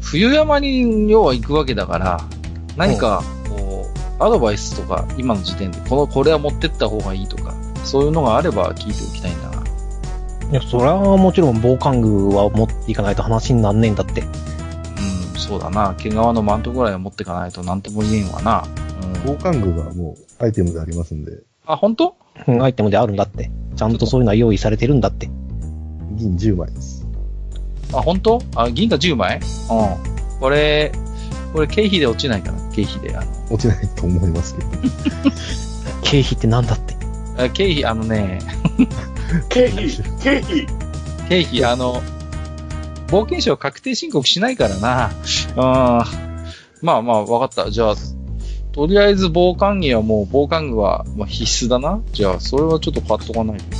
冬山に要は行くわけだから、何か、こう、アドバイスとか、今の時点で、この、これは持ってった方がいいとか、そういうのがあれば聞いておきたいんだが。いや、それはもちろん防寒具は持っていかないと話になんねえんだって。うん、そうだな。毛皮のマントぐらいは持ってかないとなんとも言えんわな。うん、防寒具がもうアイテムでありますんで、あ、本当？うんアイテムであるんだって。ちゃんとそういうのは用意されてるんだって。銀10枚です。あ、本当？あ、銀貨10枚？うん。これ、これ経費で落ちないかな経費で。あの、落ちないと思いますけど。経費ってなんだって。あ経費、あのね、経費、経費、経費、あの、冒険者を確定申告しないからな。うん。まあまあ、わかった。じゃあ、とりあえず防寒着はもう、防寒具はまあ必須だな。じゃあ、それはちょっと買っとかないとな。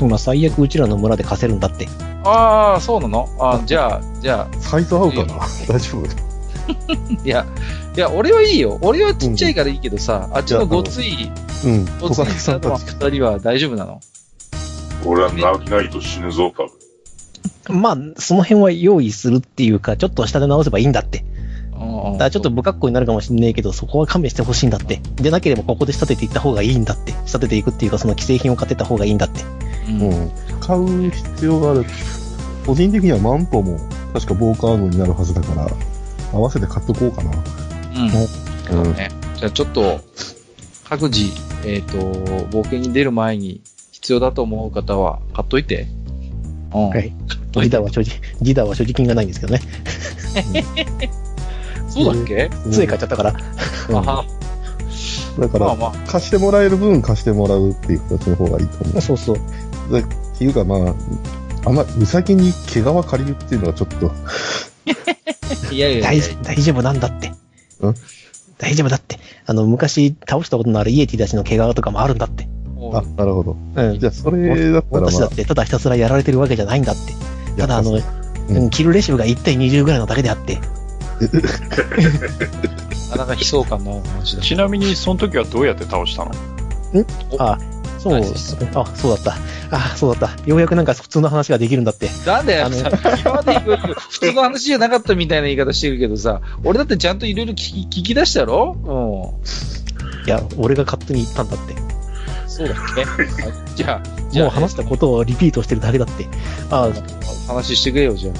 今最悪うちらの村で貸せるんだって。ああ、そうなの？あじゃあ、じゃあ、サイズ合うかな？大丈夫？いや、いや、俺はいいよ。俺はちっちゃいからいいけどさ、あっちのごつい、うん。ごついさんたち。二人は大丈夫なの？俺はなないと死ぬぞ、多分。まあ、その辺は用意するっていうか、ちょっと下で直せばいいんだって。うんだからちょっと不格好になるかもしんねえけど、そこは勘弁してほしいんだって。でなければここで仕立てていった方がいいんだって。仕立てていくっていうか、その既製品を買ってった方がいいんだって。うんうん。買う必要がある。個人的にはマントも確か防寒具になるはずだから、合わせて買っとこうかな。うん。うん。ね、じゃあちょっと、各自、えっ、と、冒険に出る前に必要だと思う方は買っといて。うん。はい。ギダは所持、ギダは所持金がないんですけどね。そうだっけ、杖買っちゃったから。うんあだから、まあまあ。貸してもらえる分貸してもらうっていう形の方がいいと思う。そうそう。でっていうかまあ、あんま、うさぎに毛皮借りるっていうのはちょっと、いやいやいや大丈大丈夫なんだって。ん？大丈夫だって。あの、昔倒したことのあるイエティたちの毛皮とかもあるんだって。あ、なるほど。うんじ。ゃあ、それだったらまあ私だっ、てただひたすらやられてるわけじゃないんだって。ただあの、うんうんキルレシブが1対20ぐらいのだけであって。なかなか悲壮感の話だし。ちなみに、その時はどうやって倒したの？あ、そう、あ、そうだった。あ、そうだった。ようやくなんか普通の話ができるんだって。なんだよ、までいろいろ普通の話じゃなかったみたいな言い方してるけどさ、俺だってちゃんといろいろ聞き聞き出したろ？いや、俺が勝手に言ったんだって。うん。そうだっけあじゃあ、じゃあ、もう話したことをリピートしてるだけだって。あ、話してくれよ、じゃ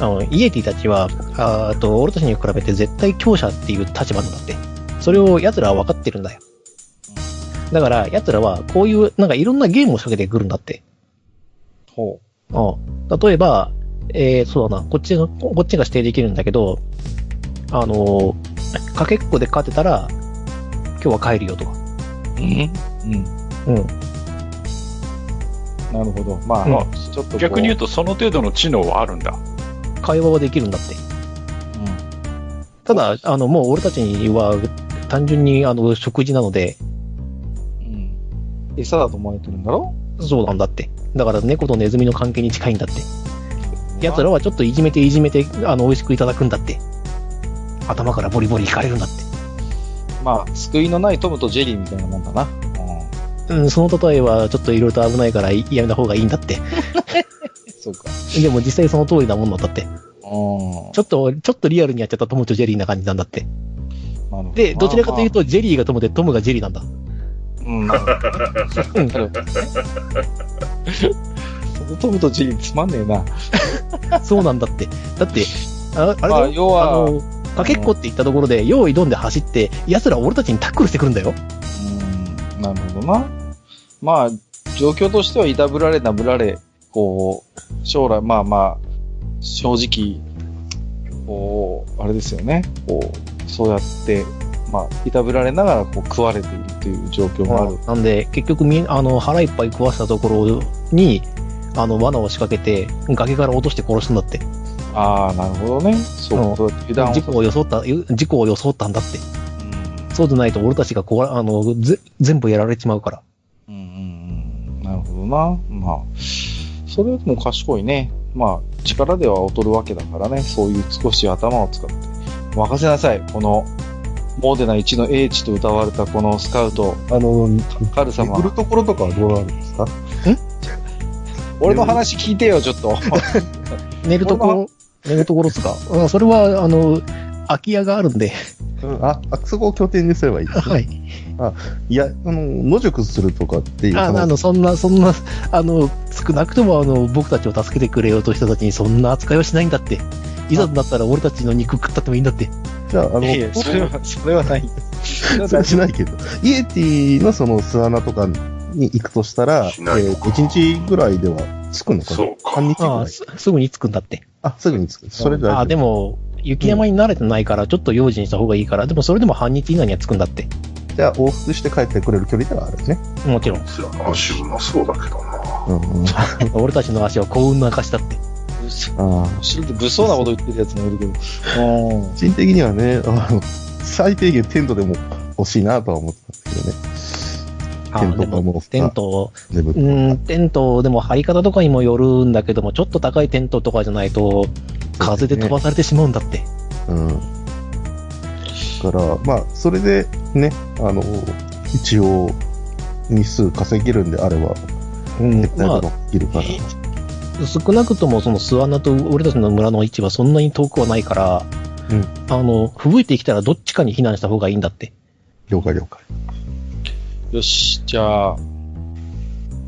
あ。あの、イエティたちは、ああと、俺たちに比べて絶対強者っていう立場なんだって。それを奴らは分かってるんだよ。だから、奴らはこういう、なんかいろんなゲームを仕掛けてくるんだって。ほうん。例えば、えー、そうだな、こっちが、こっちが指定できるんだけど、あのー、かけっこで勝てたら、今日は帰るよとか。う。うんうん。うん。なるほど。まあ、うんちょっと。逆に言うと、その程度の知能はあるんだ。会話はできるんだって。うん。ただ、あの、もう俺たちには、単純に、あの、食事なので、うん。餌だと思われてるんだろ？そうなんだって。だから猫とネズミの関係に近いんだって。奴らはちょっといじめていじめて、あの、美味しくいただくんだって。頭からボリボリいかれるんだって。まあ、救いのないトムとジェリーみたいなもんだな。うん。うん、その例えはちょっといろいろと危ないからいやめた方がいいんだって。そうか。でも実際その通りなもんだって。うん。ちょっと、ちょっとリアルにやっちゃったトムとジェリーな感じなんだって。なるほどで、どちらかというと、ジェリーがトムでトムがジェリーなんだ。うん、なるほど。うん。なるほどね。トムとジェリーつまんねえな。そうなんだって。だって、ああれまあだよ要はあの、かけっこって言ったところで、用意どんで走って、奴ら俺たちにタックルしてくるんだよ。うん、なるほどな。まあ、状況としてはいたぶられなぶられ、こう、将来、まあまあ、正直、こう、あれですよね。こう、そうやって、まあ、いたぶられながらこう食われているという状況もある。なんで、結局みん、あの、腹いっぱい食わせたところに、あの、罠を仕掛けて、崖から落として殺すんだって。ああ、なるほどね。そう油事故を装った、事故を装ったんだって。うんそうでないと俺たちがこわ、あの、ぜ、全部やられちまうから。うんうんうん。なるほどな。まあ、それも賢いね。まあ、力では劣るわけだからね。そういう少し頭を使って。任せなさい。この、モーデナ1の英知と歌われたこのスカウト、あの、カル様巡。るところとかはどうなるんですか？俺の話聞いてよ、ちょっと。寝るところ、寝るところっすか？うんそれは、あの、空き家があるんで。うんあ、あそこを拠点にすればいいね。はい。いや、あの、野宿するとかっていう。ああの、そんな、そんな、あの、少なくとも、あの、僕たちを助けてくれようとした人たちにそんな扱いはしないんだって。いざとなったら俺たちの肉食ったってもいいんだって。じゃあ、あの、いやいやそれは、それはない。それはしないけど、イエティのその巣穴とかに行くとしたら、えしないのか1日ぐらいでは着くのかな？そうか半日ぐらい？すすぐに着くんだって。あ、すぐに着く。それでああ、でも、雪山に慣れてないから、ちょっと用心した方がいいから、でもそれでも半日以内には着くんだって。じゃあ往復して帰ってくれる距離ではあるね。もちろん。足うまそうだけどな。うんうん。俺たちの足は幸運の証だって。ああ。後ろで物騒なこと言ってるやつもいるけど。うん。個人的にはね、あの、最低限テントでも欲しいなとは思ってたんですけどね。テントかも、テント。うん、テント、でも張り方とかにもよるんだけども、ちょっと高いテントとかじゃないと、風で飛ばされてしまうんだって。うん。だから、まあ、それでね、あの、一応、日数稼げるんであれば、うん絶対まできるから。あ、少なくともその巣穴と俺たちの村の位置はそんなに遠くはないから、うんあの、吹雪いてきたらどっちかに避難した方がいいんだって。了解了解。よし、じゃあ、と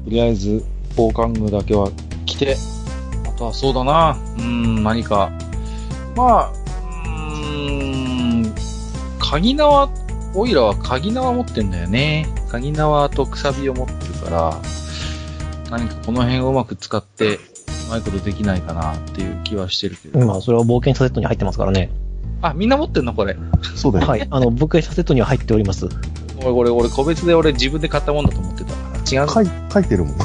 りあえず、防寒具だけは着て、あとはそうだな、うーん、何か。まあ、うーん、鍵縄、オイラは鍵縄持ってんだよね。鍵縄とくさびを持ってるから、何かこの辺をうまく使って、うまいことできないかなっていう気はしてるけど。まあ、それは冒険者セットに入ってますからね。あ、みんな持ってんのこれ。そうだよ。はい。あの、冒険者セットには入っております。俺、俺、俺、個別で俺自分で買ったもんだと思ってたから。違うの？書い書いてるもん。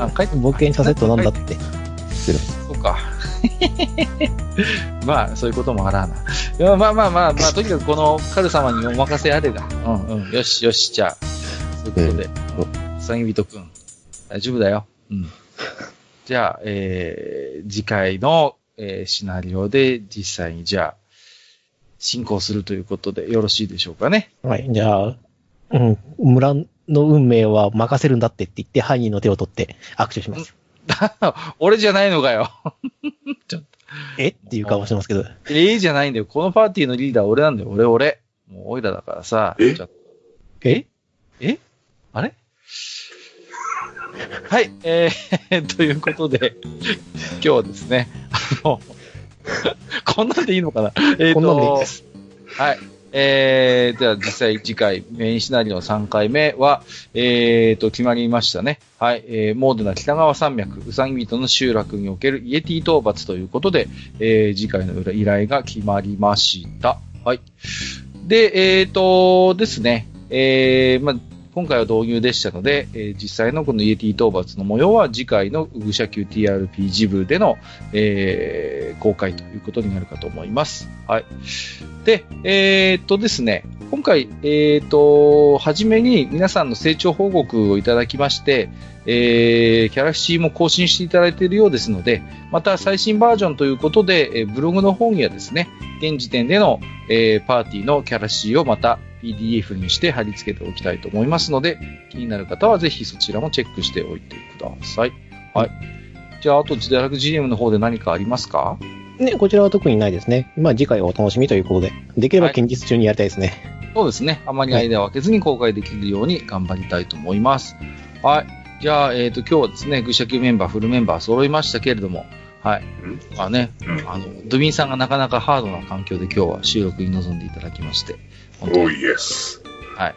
あ、書いて冒険者セットなんだって。そうか。まあ、そういうこともあらな。いやまあまあまあまあ、とにかくこのカル様にお任せあれだ。うんうん。よしよし、じゃあ、そういうことで。サギビトくん、大丈夫だよ。うん。じゃあ、えー、次回の、えーシナリオで実際にじゃあ、進行するということでよろしいでしょうかね。はい。じゃあ、うん、村、の運命は任せるんだってって言って、ハイニーの手を取って握手します。俺じゃないのかよ。ちょっと。え？っていう顔をしてますけど。ええじゃないんだよ。このパーティーのリーダー俺なんだよ。俺俺。もうオイラだからさ。え？え？え？あれ？はい、えー、ということで、今日はですね、あの、こんなんでいいのかな？えーこんなんでいいです。はい。えー、では実際次回メインシナリオの3回目は、えーと、決まりましたね。はい。えー、モードな北川山脈、うさぎ人の集落におけるイエティ討伐ということで、えー、次回の依頼が決まりました。はい。で、えーとですね、えー、まあ、今回は導入でしたので、えー実際のこのイエティ討伐の模様は次回のウグシャ QTRPG 部での、えー公開ということになるかと思います。はい。で、えーっとですね、今回、えーっと、はじめに皆さんの成長報告をいただきまして、えー、キャラクシーも更新していただいているようですので、また最新バージョンということで、えブログの方にはですね、現時点での、えパーティーのキャラシーをまた PDF にして貼り付けておきたいと思いますので、気になる方はぜひそちらもチェックしておいてください。はい。じゃあ、あと、自堕落 GM の方で何かありますか？ね、こちらは特にないですね。まあ次回はお楽しみということで、できれば近日中にやりたいですね。そうですね。あまり間を空けずに公開できるように頑張りたいと思います。はい。じゃあ、えっ、と、今日はですね、愚者級メンバー、フルメンバー揃いましたけれども、はい。まあね、うんあの、ドゥミンさんがなかなかハードな環境で今日は収録に臨んでいただきまして、本当に、おいエス。はい。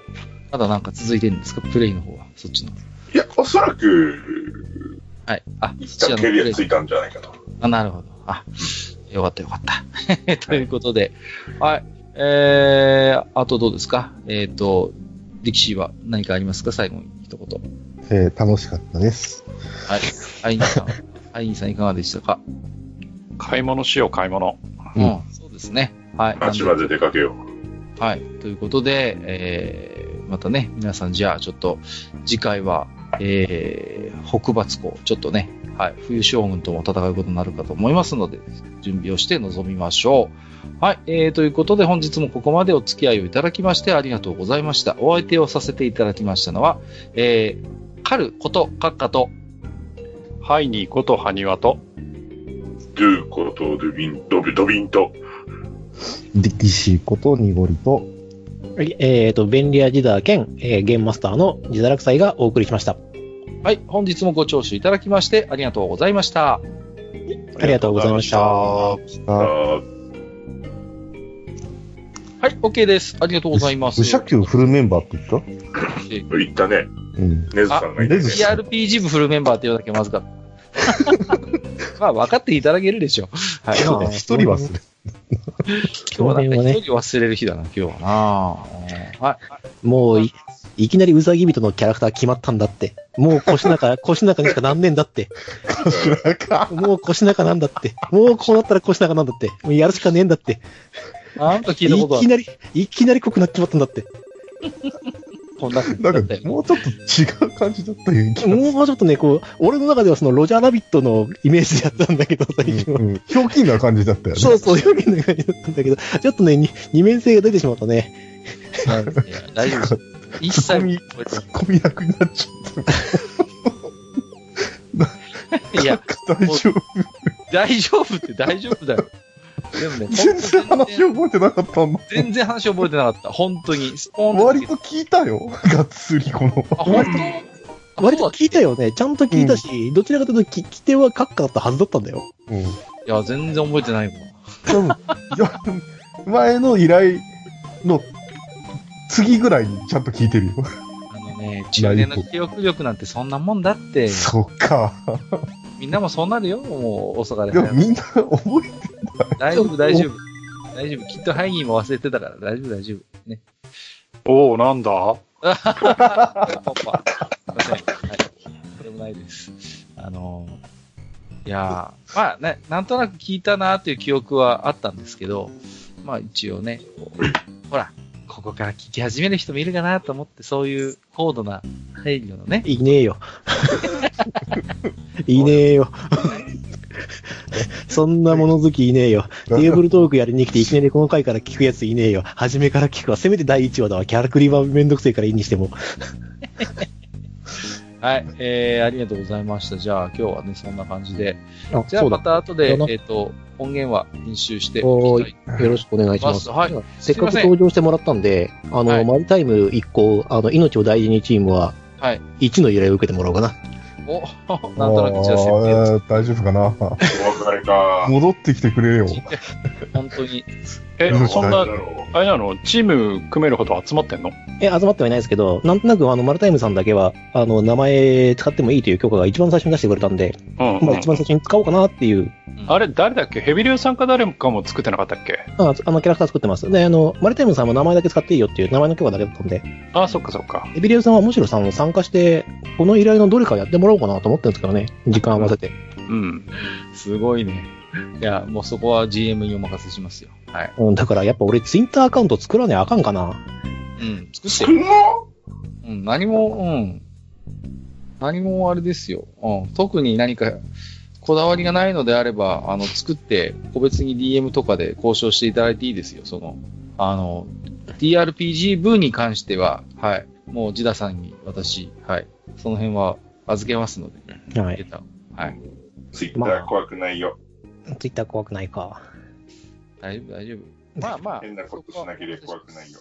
まだなんか続いてるんですか？プレイの方は、そっちの。いや、おそらく、はい。あ、一旦キャリアついたんじゃないかと。あ、なるほど。あ、よかったよかった。ということで、はい。えー、あとどうですか？えっ、と、力士は何かありますか？最後に一言。えー楽しかったです。はい。アイニーさん。アイニーさんいかがでしたか？買い物しよう、買い物。うんうん。そうですね。はい。街まで出かけよう。はい。ということで、えー、またね、皆さんじゃあちょっと、次回は、えー、北伐湖、ちょっとね、はい、冬将軍とも戦うことになるかと思いますので、準備をして臨みましょう。はい、えー、ということで本日もここまでお付き合いをいただきましてありがとうございました。お相手をさせていただきましたのは、えー、カルことカッカと、ハイニーことハニワと、ドゥことドビン、ドビドビンと、力士こと濁りと、はいえっ、と、便利屋ジダー兼、えーゲームマスターの自堕落祭がお送りしました。はい、本日もご聴取いただきましてありがとうございました。ありがとうございました。はい、OK です。ありがとうございます。武者級フルメンバーって言った？えー言ったね。うん。ネズさんがいたね。TRPG 部フルメンバーって言うだけまずかった。まあ、分かっていただけるでしょう。はい。一人はする。日はね一人忘れる日だな、今日はな。うんはい。もうい、いきなりウサギ人のキャラクター決まったんだって。もう腰中、腰中にしかなんねえんだって。もう腰中なんだって。もうこうなったら腰中なんだって。もうやるしかねえんだって。なんか聞いたこと。いきなり、いきなり濃くなっちまったんだって。こんななんか、もうちょっと違う感じだったような気。もうちょっとね、こう、俺の中ではそのロジャーラビットのイメージでやったんだけど、最初は。うんうんひょうきんな感じだったよね。そうそう、表現の感じだったんだけど、ちょっとね、に二面性が出てしまったね。いや大丈夫。一切ツッコミ、覚えてツッコミ役になっちゃないいや、った。大丈夫。大丈夫って大丈夫だよ。でもね、全然話本覚えてなかったんだ。当全然話覚えてなかった。本当に。スポーンと割と聞いたよ。がっつり、この。あ、本当？割と聞いたよね。ちゃんと聞いたし、どちらかというと聞き手はカッカだったはずだったんだよ。うん。いや、全然覚えてないもん。多分、前の依頼の次ぐらいにちゃんと聞いてるよ。あのね、中年の記憶力なんてそんなもんだって。そっか。みんなもそうなるよ、もう、遅かれ早かれでもみんな覚えて大丈夫、大丈夫。大丈夫。きっとハイニーも忘れてたから、大丈夫、大丈夫。ね。おおなんだ？パパ。すいません。はい。これもないです。あのー、いやー、まあね、なんとなく聞いたなーっていう記憶はあったんですけど、まあ一応ね、ほら、ここから聞き始める人もいるかなと思って、そういう高度な配慮のね、いねえよ。いねえよ。そんな物好きいねえよ。テーブルトークやりに来ていきなりこの回から聞くやついねえよ。初めから聞くわ。せめて第1話だわ。キャラクリはめんどくせえからいいにしても。はい、えー、ありがとうございました。じゃあ、今日はね、そんな感じで。あじゃあ、また後で、えっ、と、音源は編集しておきたい。い。よろしくお願いします。はいせっかく登場してもらったんで、あの、はいマリタイム1個、あの、命を大事にチームは、はい。1の依頼を受けてもらおうかな。お、なんとなくじゃあ、設定あー大丈夫かな？お別れか。戻ってきてくれよ。本当に。え、そんなあれなの？チーム組めるほど集まってんの？え、集まってはいないですけど、なんとなくあの、マルタイムさんだけは、あの、名前使ってもいいという許可が一番最初に出してくれたんで、うん、まあ一番最初に使おうかなっていう、あれ、誰だっけ？ヘビリューさんか誰かも作ってなかったっけ？ああの、キャラクター作ってます。で、あの、マルタイムさんも名前だけ使っていいよっていう名前の許可だけだったんで、あ、そっかそっか。エビリオさんはむしろさん参加して、この依頼のどれかやってもらおうかなと思ってるんですけどね、時間合わせて。うん。すごいね。いや、もうそこは GM にお任せしますよ。はい。うん、だからやっぱ俺ツイッターアカウント作らねああかんかな。うん。作ってよ。の？うん。何も、うん。何もあれですよ。うん。特に何か、こだわりがないのであれば、あの、作って、個別に DM とかで交渉していただいていいですよ。その、あの、TRPG 部に関しては、はい。もう、ジダさんに私、はい。その辺は預けますので、はい。はい。ツイッター怖くないよ。ツイッター怖くないか。大丈夫、大丈夫。まあまあ。変なことしなければ怖くないよ。